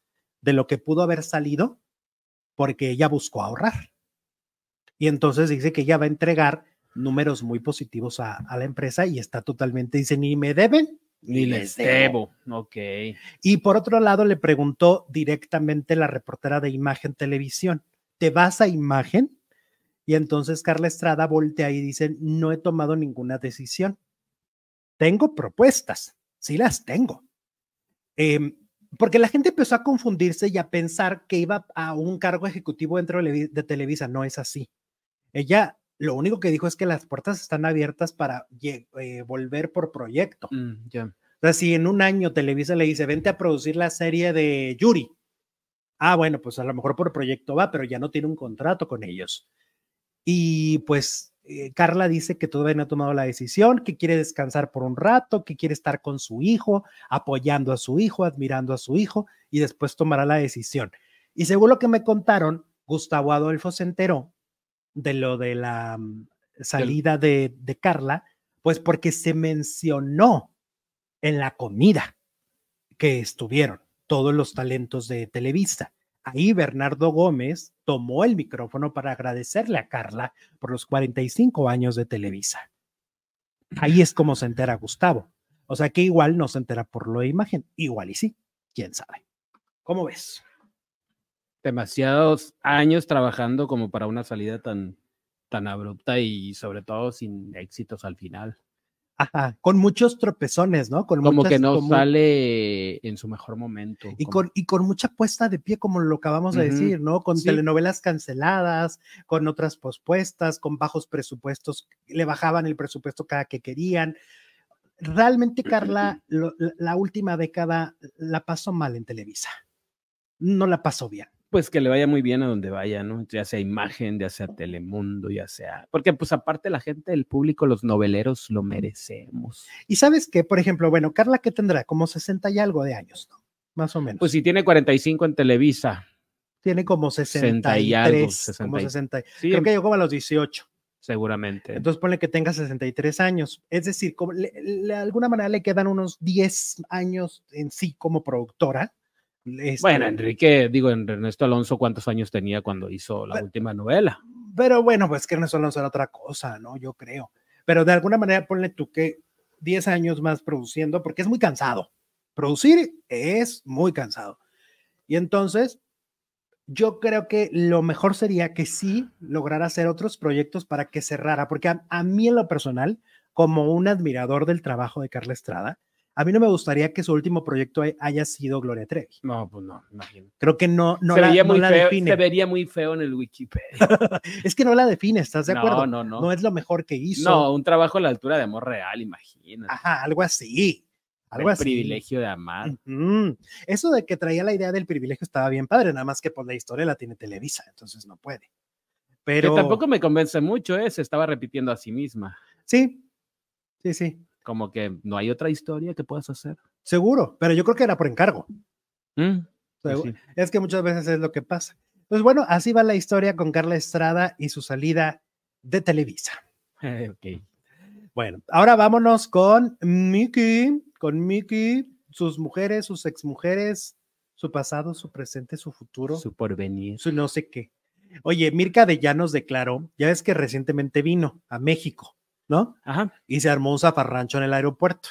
de lo que pudo haber salido porque ella buscó ahorrar. Y entonces dice que ella va a entregar números muy positivos a, a la empresa y está totalmente, dice, ni me deben ni les debo. Ok. Y por otro lado, le preguntó directamente la reportera de Imagen Televisión, ¿te vas a Imagen? Y entonces Carla Estrada voltea y dice, no he tomado ninguna decisión. Tengo propuestas, sí las tengo. Em, porque la gente empezó a confundirse y a pensar que iba a un cargo ejecutivo dentro de, Televisa. No es así. Ella lo único que dijo es que las puertas están abiertas para eh, volver por proyecto. Mm, o sea, si en un año Televisa le dice, vente a producir la serie de Yuri. Ah, bueno, pues a lo mejor por proyecto va, pero ya no tiene un contrato con ellos. Y pues eh, Carla dice que todavía no ha tomado la decisión, que quiere descansar por un rato, que quiere estar con su hijo, apoyando a su hijo, admirando a su hijo, y después tomará la decisión. Y según lo que me contaron, Gustavo Adolfo se enteró de lo de la mm, salida de, de Carla, pues porque se mencionó en la comida que estuvieron todos los talentos de Televisa. Ahí Bernardo Gómez tomó el micrófono para agradecerle a Carla por los 45 años de Televisa. Ahí es como se entera Gustavo. O sea que igual no se entera por lo de imagen, igual y sí, quién sabe. ¿Cómo ves? demasiados años trabajando como para una salida tan, tan abrupta y sobre todo sin éxitos al final. Ajá, con muchos tropezones, ¿no? Con como que no sale en su mejor momento. Y, con, y con mucha puesta de pie, como lo acabamos de decir, ¿no? Con telenovelas canceladas, con otras pospuestas, con bajos presupuestos, le bajaban el presupuesto cada que querían. Realmente, Carla, [clears throat] la última década la pasó mal en Televisa. No la pasó bien pues que le vaya muy bien a donde vaya, ¿no? Ya sea imagen, ya sea Telemundo, ya sea. Porque, pues, aparte, la gente, el público, los noveleros lo merecemos. Y sabes qué, por ejemplo, bueno, Carla, ¿qué tendrá? Como 60 y algo de años, ¿no? Más o menos. Pues si tiene 45 en Televisa. Tiene como 63, y algo, 60 como 60. Creo que llegó a los 18. Seguramente. Entonces ponle que tenga 63 años. Es decir, como de alguna manera le quedan unos 10 años en sí como productora bueno, este Enrique, digo, Ernesto Alonso, ¿cuántos años tenía cuando hizo la última novela? Pero bueno, pues que Ernesto Alonso era otra cosa, ¿no? Yo creo. Pero de alguna manera ponle tú que 10 años más produciendo, porque es muy cansado. Producir es muy cansado. Y entonces, yo creo que lo mejor sería que sí lograra hacer otros proyectos para que cerrara, porque a, a mí en lo personal, como un admirador del trabajo de Carla Estrada, a mí no me gustaría que su último proyecto haya sido Gloria Trevi. No, pues no, imagino. Creo que no, no se la, vería muy feo, define. Se vería muy feo en el Wikipedia. [laughs] es que no la define, ¿estás de acuerdo? No, no, no. No es lo mejor que hizo. No, un trabajo a la altura de amor real, imagínate. Ajá, algo así. Algo el así. privilegio de amar. Eso de que traía la idea del privilegio estaba bien padre, nada más que por la historia la tiene Televisa, entonces no puede. Pero que tampoco me convence mucho, ¿eh? se estaba repitiendo a sí misma. Sí, sí, sí. Como que no hay otra historia que puedas hacer. Seguro, pero yo creo que era por encargo. Mm, pues es que muchas veces es lo que pasa. Pues bueno, así va la historia con Carla Estrada y su salida de Televisa. [laughs] ok. Bueno, ahora vámonos con Mickey, con Mickey, sus mujeres, sus exmujeres, su pasado, su presente, su futuro. Su porvenir. Su no sé qué. Oye, Mirka de Llanos declaró, ya ves que recientemente vino a México, ¿no? Ajá. Y se armó un zafarrancho en el aeropuerto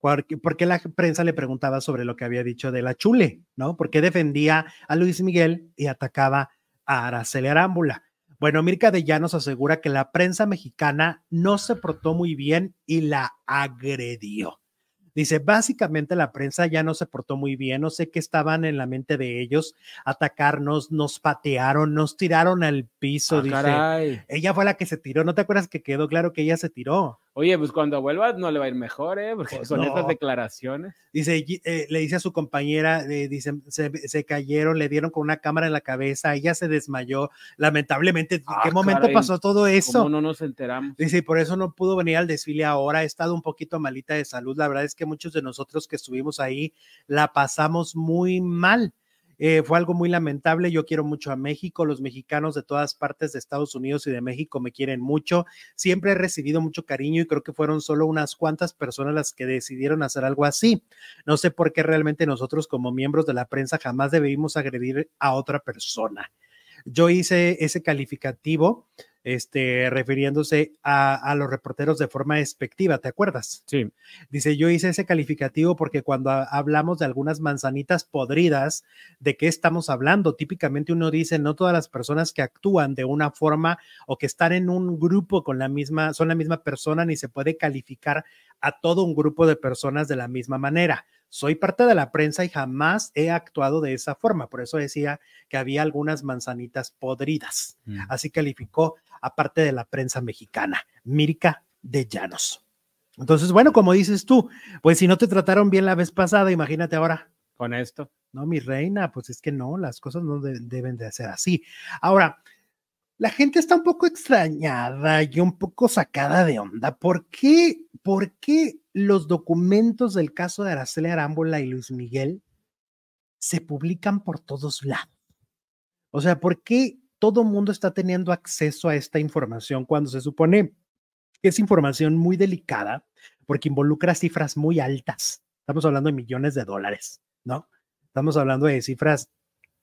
porque, la prensa le preguntaba sobre lo que había dicho de la Chule, ¿no? Porque defendía a Luis Miguel y atacaba a Araceli Arámbula. Bueno, Mirka de Llanos asegura que la prensa mexicana no se portó muy bien y la agredió. Dice, básicamente la prensa ya no se portó muy bien, no sé qué estaban en la mente de ellos, atacarnos, nos patearon, nos tiraron al piso, ah, dice. Ella fue la que se tiró, ¿no te acuerdas que quedó claro que ella se tiró? Oye, pues cuando vuelvas no le va a ir mejor, ¿eh? Porque Pues con no. estas declaraciones. Dice, eh, le dice a su compañera, eh, dice, se, se cayeron, le dieron con una cámara en la cabeza, ella se desmayó. Lamentablemente, ¿en Ah, qué momento caray. pasó todo eso? ¿Cómo no nos enteramos? Dice, y por eso no pudo venir al desfile ahora, ha estado un poquito malita de salud. La verdad es que muchos de nosotros que estuvimos ahí la pasamos muy mal. Eh, fue algo muy lamentable. Yo quiero mucho a México. Los mexicanos de todas partes de Estados Unidos y de México me quieren mucho. Siempre he recibido mucho cariño y creo que fueron solo unas cuantas personas las que decidieron hacer algo así. No sé por qué realmente nosotros como miembros de la prensa jamás debimos agredir a otra persona. Yo hice ese calificativo este, refiriéndose a, a los reporteros de forma despectiva, ¿te acuerdas? Sí. Dice, yo hice ese calificativo porque cuando ha- hablamos de algunas manzanitas podridas, ¿de qué estamos hablando? Típicamente uno dice, no todas las personas que actúan de una forma o que están en un grupo con la misma, son la misma persona, ni se puede calificar a todo un grupo de personas de la misma manera. Soy parte de la prensa y jamás he actuado de esa forma. Por eso decía que había algunas manzanitas podridas. Mm. Así calificó aparte de la prensa mexicana, Mirka de Llanos. Entonces, bueno, como dices tú, pues si no te trataron bien la vez pasada, imagínate ahora. Con esto. No, mi reina, pues es que no, las cosas no de- deben de ser así. Ahora, la gente está un poco extrañada y un poco sacada de onda. ¿Por qué, por qué los documentos del caso de Araceli Arámbula y Luis Miguel se publican por todos lados? O sea, ¿por qué todo mundo está teniendo acceso a esta información cuando se supone que es información muy delicada porque involucra cifras muy altas? Estamos hablando de millones de dólares, ¿no? Estamos hablando de cifras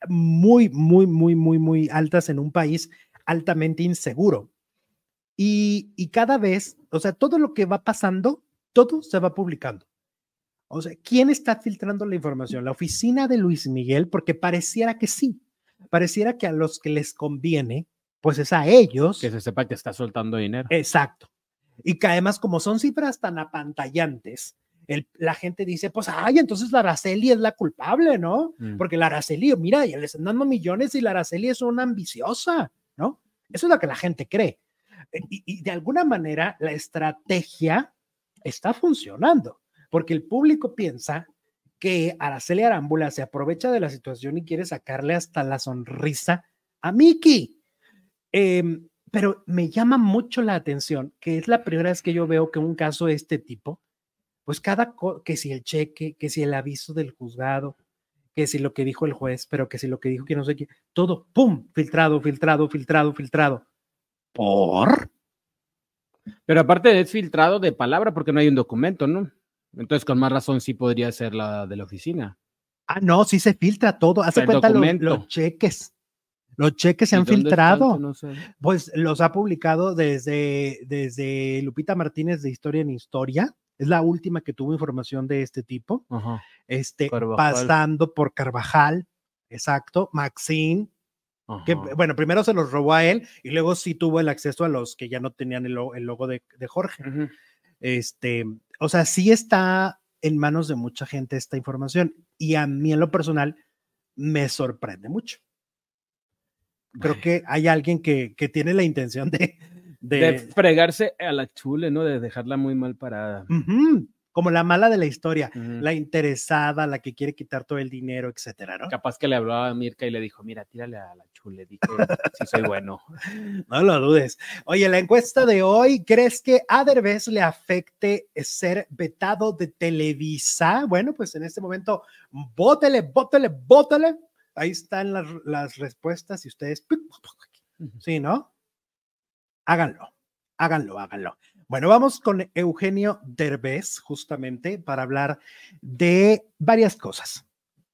muy, muy, muy, muy, muy altas en un país altamente inseguro. Y, y cada vez, o sea, todo lo que va pasando, todo se va publicando. O sea, ¿quién está filtrando la información? ¿La oficina de Luis Miguel? Porque pareciera que sí. Pareciera que a los que les conviene, pues es a ellos. Que se sepa que está soltando dinero. Exacto. Y que además, como son cifras tan apantallantes, el- la gente dice, pues, ay, entonces la Araceli es la culpable, ¿no? Mm. Porque la Araceli, mira, ya le están dando millones y la Araceli es una ambiciosa, ¿no? Eso es lo que la gente cree. Y, y de alguna manera la estrategia está funcionando, porque el público piensa que Araceli Arámbula se aprovecha de la situación y quiere sacarle hasta la sonrisa a Miki. Em, pero me llama mucho la atención que es la primera vez que yo veo que un caso de este tipo, pues cada, que si el cheque, que si el aviso del juzgado, que si lo que dijo el juez, pero que si lo que dijo que no sé qué, todo, ¡pum! Filtrado, filtrado, filtrado, filtrado. ¿Por? Pero aparte es filtrado de palabra porque no hay un documento, ¿no? Entonces, con más razón, sí podría ser la de la oficina. Ah, no, sí se filtra todo. Hace cuenta los, cheques. Los cheques se ¿Y han filtrado. No sé. Pues los ha publicado desde, desde Lupita Martínez de Historia en Historia. Es la última que tuvo información de este tipo. Ajá. Este, Carvajal. pasando por Carvajal, exacto, Maxine, que bueno, primero se los robó a él y luego sí tuvo el acceso a los que ya no tenían el, lo- el logo de, de Jorge. Ujú. Este, o sea, sí está en manos de mucha gente esta información y a mí en lo personal me sorprende mucho. Creo que hay alguien que, que tiene la intención de... de- De fregarse a la chule, ¿no? De dejarla muy mal parada. Ujú, como la mala de la historia, Ujú. la interesada, la que quiere quitar todo el dinero, etcétera, ¿no? Capaz que le habló a Mirka y le dijo, mira, tírale a la chule, di que sí soy bueno. [laughs] No lo dudes. Oye, la encuesta de hoy, ¿crees que a Derbez le afecte ser vetado de Televisa? Bueno, pues en este momento, bótele, bótele, bótele. Ahí están las, las respuestas y ustedes, sí, ¿no? Háganlo, háganlo, háganlo. Bueno, vamos con Eugenio Derbez, justamente, para hablar de varias cosas.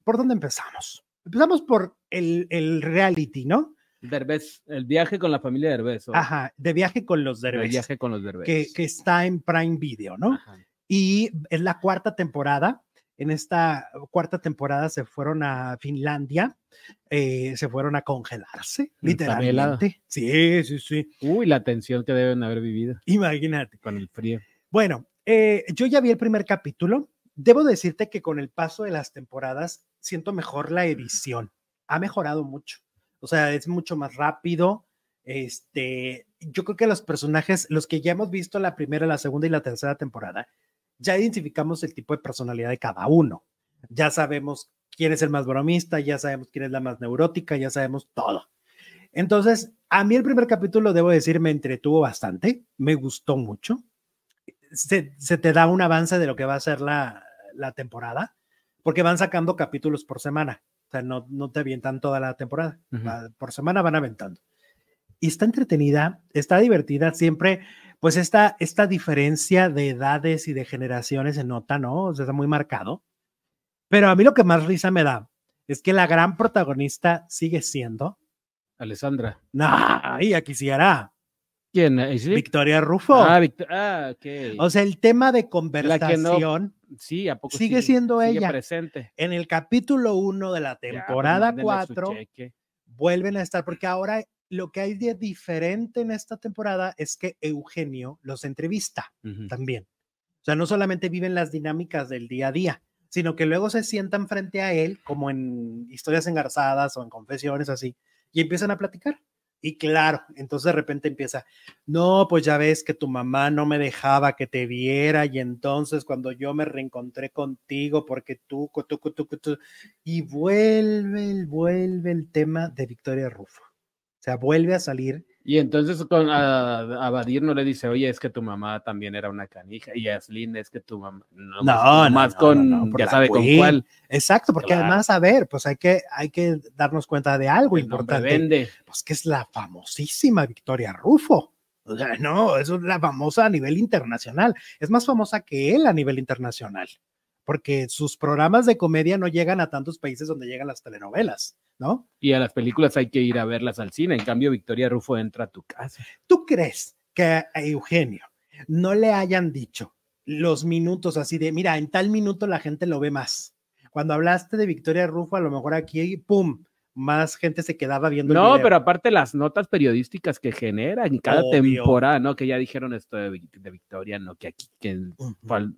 ¿Por dónde empezamos? Empezamos por el, el reality, ¿no? Derbez, el viaje con la familia Derbez. ¿o? Ajá, de viaje con los Derbez, viaje con los Derbez. que, que está en Prime Video, ¿no? Ajá. Y es la cuarta temporada. En esta cuarta temporada se fueron a Finlandia, eh, se fueron a congelarse, Mm, literalmente. Sí, sí, sí. Uy, la tensión que deben haber vivido Imagínate. con el frío. Bueno, eh, yo ya vi el primer capítulo. Debo decirte que con el paso de las temporadas siento mejor la edición. Ha mejorado mucho. O sea, es mucho más rápido. este, yo creo que los personajes, los que ya hemos visto la primera, la segunda y la tercera temporada, ya identificamos el tipo de personalidad de cada uno. Ya sabemos quién es el más bromista, ya sabemos quién es la más neurótica, ya sabemos todo. Entonces, a mí el primer capítulo, debo decir, me entretuvo bastante, me gustó mucho. Se, se te da un avance de lo que va a ser la, la temporada, porque van sacando capítulos por semana. O sea, no, no te avientan toda la temporada. Por semana van aventando. Y está entretenida, está divertida. Siempre, pues, esta, esta diferencia de edades y de generaciones se nota, ¿no? O sea, está muy marcado. Pero a mí lo que más risa me da es que la gran protagonista sigue siendo. Alessandra. ¡Nah! Ya quisiera. ¿Quién? ¿Eh, sí? Victoria Rufo. Ah, Victor- ah, ok. o sea, el tema de que no- conversación sí, ¿a poco sigue siendo Sigue ella. presente. en el capítulo 1 de la temporada mándenle su 4 cheque. vuelven a estar, porque ahora lo que hay de diferente en esta temporada es que Eugenio los entrevista también. O sea, no solamente viven las dinámicas del día a día, sino que luego se sientan frente a él, como en historias engarzadas o en confesiones así, y empiezan a platicar. Y claro, entonces de repente empieza, no, pues ya ves que tu mamá no me dejaba que te viera y entonces cuando yo me reencontré contigo porque tú, tú, tú, cu- tú", y vuelve, el- vuelve el tema de Victoria Rufo. O sea, vuelve a salir. Y entonces con a, a Badir no le dice, oye, es que tu mamá también era una canija. Y Aslin es que tu mamá. No, No, pues, no, más no, con. no, ya sabe con cuál. Exacto, porque Claro. además, a ver, pues hay que, hay que darnos cuenta de algo El importante. vende. pues que es la famosísima Victoria Rufo. O sea, no, es la famosa a nivel internacional. Es más famosa que él a nivel internacional, porque sus programas de comedia no llegan a tantos países donde llegan las telenovelas, ¿no? Y a las películas hay que ir a verlas al cine. En cambio, Victoria Rufo entra a tu casa. ¿Tú crees que a Eugenio no le hayan dicho los minutos así de, mira, en tal minuto la gente lo ve más? Cuando hablaste de Victoria Rufo, a lo mejor aquí, ¡pum! Más gente se quedaba viendo el No, video. pero aparte las notas periodísticas que genera en cada Obvio. temporada, ¿no? Que ya dijeron esto de, Vic- de Victoria, ¿no? Que aquí, que fal-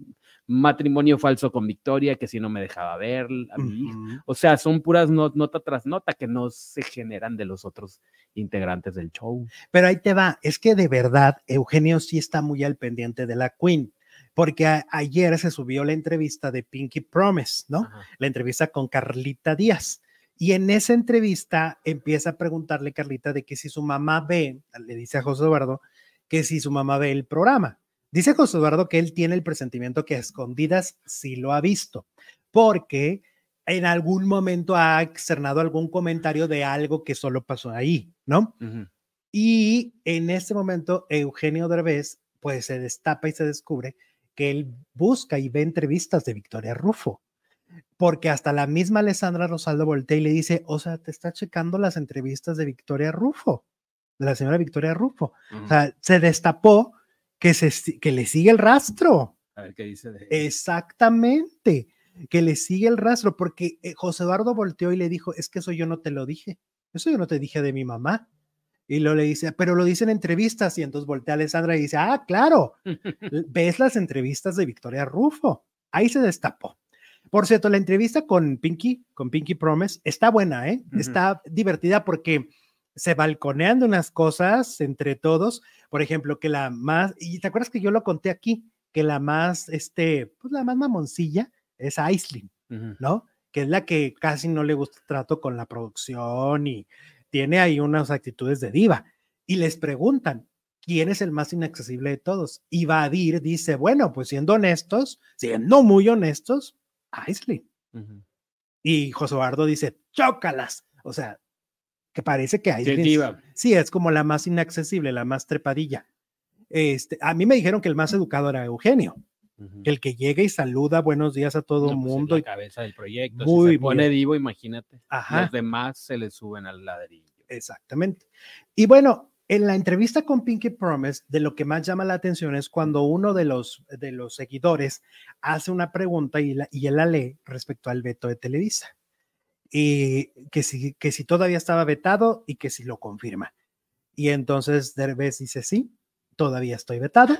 matrimonio falso con Victoria, que si no me dejaba ver a mi hija. O sea, son puras no- nota tras nota que no se generan de los otros integrantes del show. Pero ahí te va, es que de verdad Eugenio sí está muy al pendiente de la Queen, porque ayer se subió la entrevista de Pinky Promise, ¿no? Ajá. La entrevista con Carlita Díaz. Y en esa entrevista empieza a preguntarle Carlita de que si su mamá ve, le dice a José Eduardo, que si su mamá ve el programa. Dice José Eduardo que él tiene el presentimiento que a escondidas sí lo ha visto, porque en algún momento ha externado algún comentario de algo que solo pasó ahí, ¿no? Y en este momento, Eugenio Derbez, pues se destapa y se descubre que él busca y ve entrevistas de Victoria Rufo, porque hasta la misma Alessandra Rosaldo voltea y le dice, o sea, te está checando las entrevistas de Victoria Rufo, de la señora Victoria Rufo. O sea, se destapó que, se, que le sigue el rastro. A ver qué dice de Exactamente, que le sigue el rastro, porque eh, José Eduardo volteó y le dijo, es que eso yo no te lo dije, eso yo no te dije de mi mamá. Y lo le dice, pero lo dice en entrevistas, y entonces voltea a Alessandra y dice, ah, claro, [laughs] ves las entrevistas de Victoria Rufo. Ahí se destapó. Por cierto, la entrevista con Pinky, con Pinky Promise, está buena, ¿eh? Está divertida porque se balconean de unas cosas entre todos. Por ejemplo, que la más, y te acuerdas que yo lo conté aquí, que la más, este, pues la más mamoncilla es Aislinn, Ujú. ¿no? Que es la que casi no le gusta el trato con la producción y tiene ahí unas actitudes de diva. Y les preguntan, ¿quién es el más inaccesible de todos? Y Badir dice, bueno, pues siendo honestos, siendo muy honestos, Aislinn. Ujú. Y José Eduardo dice, chócalas. O sea, que parece que es- diva. sí, es como la más inaccesible, la más trepadilla. Este, a mí me dijeron que el más educado era Eugenio, el que llega y saluda buenos días a todo el No, pues, es mundo. la y- cabeza del proyecto. Muy si se pone divo, imagínate. Ajá. Los demás se le suben al ladrillo. Exactamente. Y bueno, en la entrevista con Pinky Promise, de lo que más llama la atención es cuando uno de los, de los seguidores hace una pregunta y, la- y él la lee respecto al veto de Televisa. Y que si, que si todavía estaba vetado y que si lo confirma. Y entonces Derbez dice, sí, todavía estoy vetado.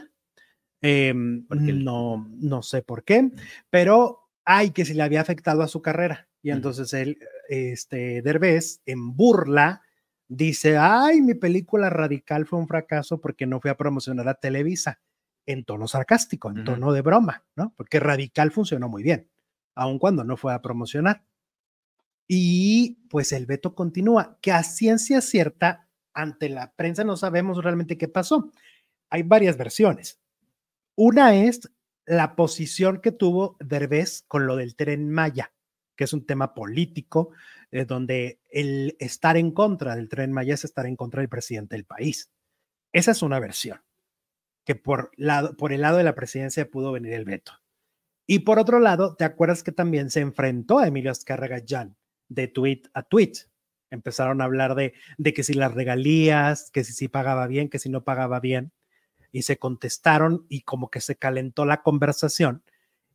Em, ¿Por qué? no, no sé por qué, pero hay que si le había afectado a su carrera. Y entonces él, este, Derbez, en burla, dice, ay, mi película radical fue un fracaso porque no fui a promocionar a Televisa en tono sarcástico, en tono de broma, ¿no? Porque radical funcionó muy bien, aun cuando no fue a promocionar. Y pues el veto continúa, que a ciencia cierta, ante la prensa no sabemos realmente qué pasó. Hay varias versiones. Una es la posición que tuvo Derbez con lo del tren Maya, que es un tema político, eh, donde el estar en contra del tren Maya es estar en contra del presidente del país. Esa es una versión, que por, lado, por el lado de la presidencia pudo venir el veto. Y por otro lado, ¿te acuerdas que también se enfrentó a Emilio Azcárraga Jan de tweet a tweet? Empezaron a hablar de, de que si las regalías, que si sí pagaba bien, que si no pagaba bien y se contestaron y como que se calentó la conversación.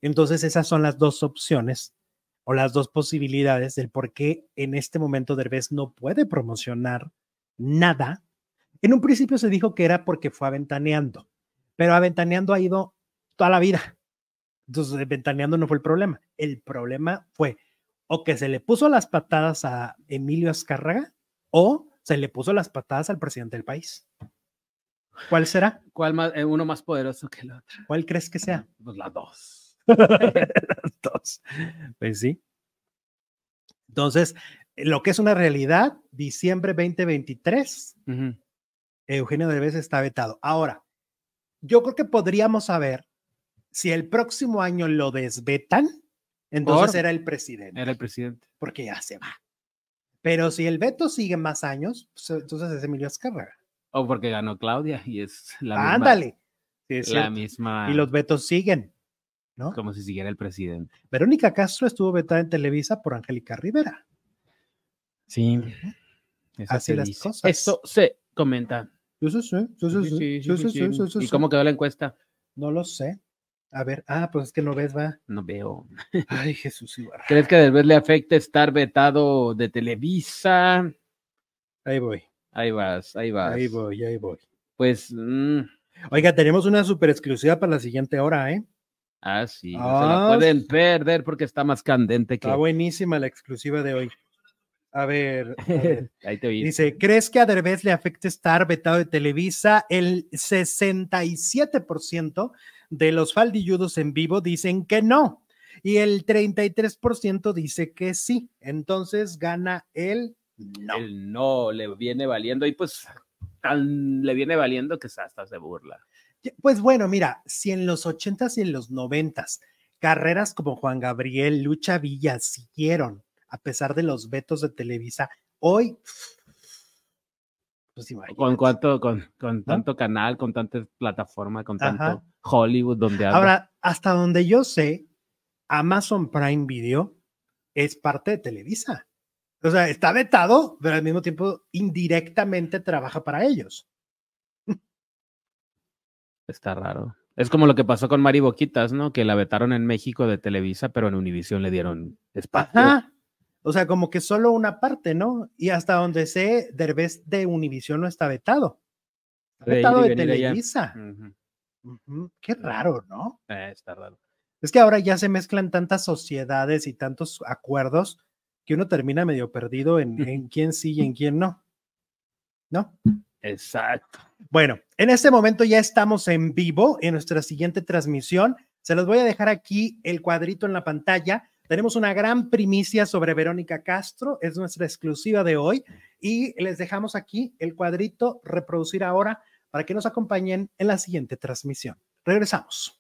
Entonces esas son las dos opciones o las dos posibilidades del por qué en este momento Derbez no puede promocionar nada. En un principio se dijo que era porque fue aventaneando, pero aventaneando ha ido toda la vida. Entonces, aventaneando no fue el problema. El problema fue o que se le puso las patadas a Emilio Azcárraga o se le puso las patadas al presidente del país. ¿Cuál será? ¿Cuál más, eh, uno más poderoso que el otro? ¿Cuál crees que sea? Pues las dos. [laughs] dos. Pues sí. Entonces, lo que es una realidad, diciembre 2023, Eugenio Derbez está vetado. Ahora, yo creo que podríamos saber si el próximo año lo desvetan, entonces era el presidente. Era el presidente. Porque ya se va. Pero si el veto sigue más años, pues, entonces es Emilio Azcárraga. O porque ganó Claudia y es la misma. Ándale. la misma. Y los vetos siguen, ¿no? Como si siguiera el presidente. Verónica Castro estuvo vetada en Televisa por Angélica Rivera. Sí. Así las cosas. Esto se comenta. ¿Y cómo quedó la encuesta? No lo sé. A ver, ah, pues es que no ves, va. No veo. Ay, Jesús. Ibarra. ¿Crees que del vez le afecte estar vetado de Televisa? Ahí voy. Ahí vas, ahí vas. Ahí voy, ahí voy. Pues. Mm. Oiga, tenemos una super exclusiva para la siguiente hora, ¿eh? Ah, sí. No se la pueden perder porque está más candente que. Está buenísima la exclusiva de hoy. A ver, a ver. [laughs] ahí te vi. Dice, ¿crees que a Derbez le afecte estar vetado de Televisa? El 67% de los faldilludos en vivo dicen que no y el 33% dice que sí. Entonces gana el no. El no le viene valiendo y pues le viene valiendo que hasta se burla. Pues bueno, mira, si en los 80s y en los 90s carreras como Juan Gabriel, Lucha Villa siguieron a pesar de los vetos de Televisa, hoy pues con cuánto, con, con tanto canal, con tanta plataforma, con tanto Hollywood donde Ahora, hasta donde yo sé, Amazon Prime Video es parte de Televisa. O sea, está vetado, pero al mismo tiempo indirectamente trabaja para ellos. Está raro. Es como lo que pasó con Mari Boquitas, ¿no? Que la vetaron en México de Televisa, pero en Univision le dieron espacio. O sea, como que solo una parte, ¿no? Y hasta donde sé, Derbez de Univision no está vetado. Está vetado de, Televisa. Qué raro, ¿no? Eh, está raro. Es que ahora ya se mezclan tantas sociedades y tantos acuerdos que uno termina medio perdido en, en quién sí y en quién no. ¿No? Exacto. Bueno, en este momento ya estamos en vivo en nuestra siguiente transmisión. Se los voy a dejar aquí el cuadrito en la pantalla. Tenemos una gran primicia sobre Verónica Castro, es nuestra exclusiva de hoy y les dejamos aquí el cuadrito reproducir ahora para que nos acompañen en la siguiente transmisión. Regresamos.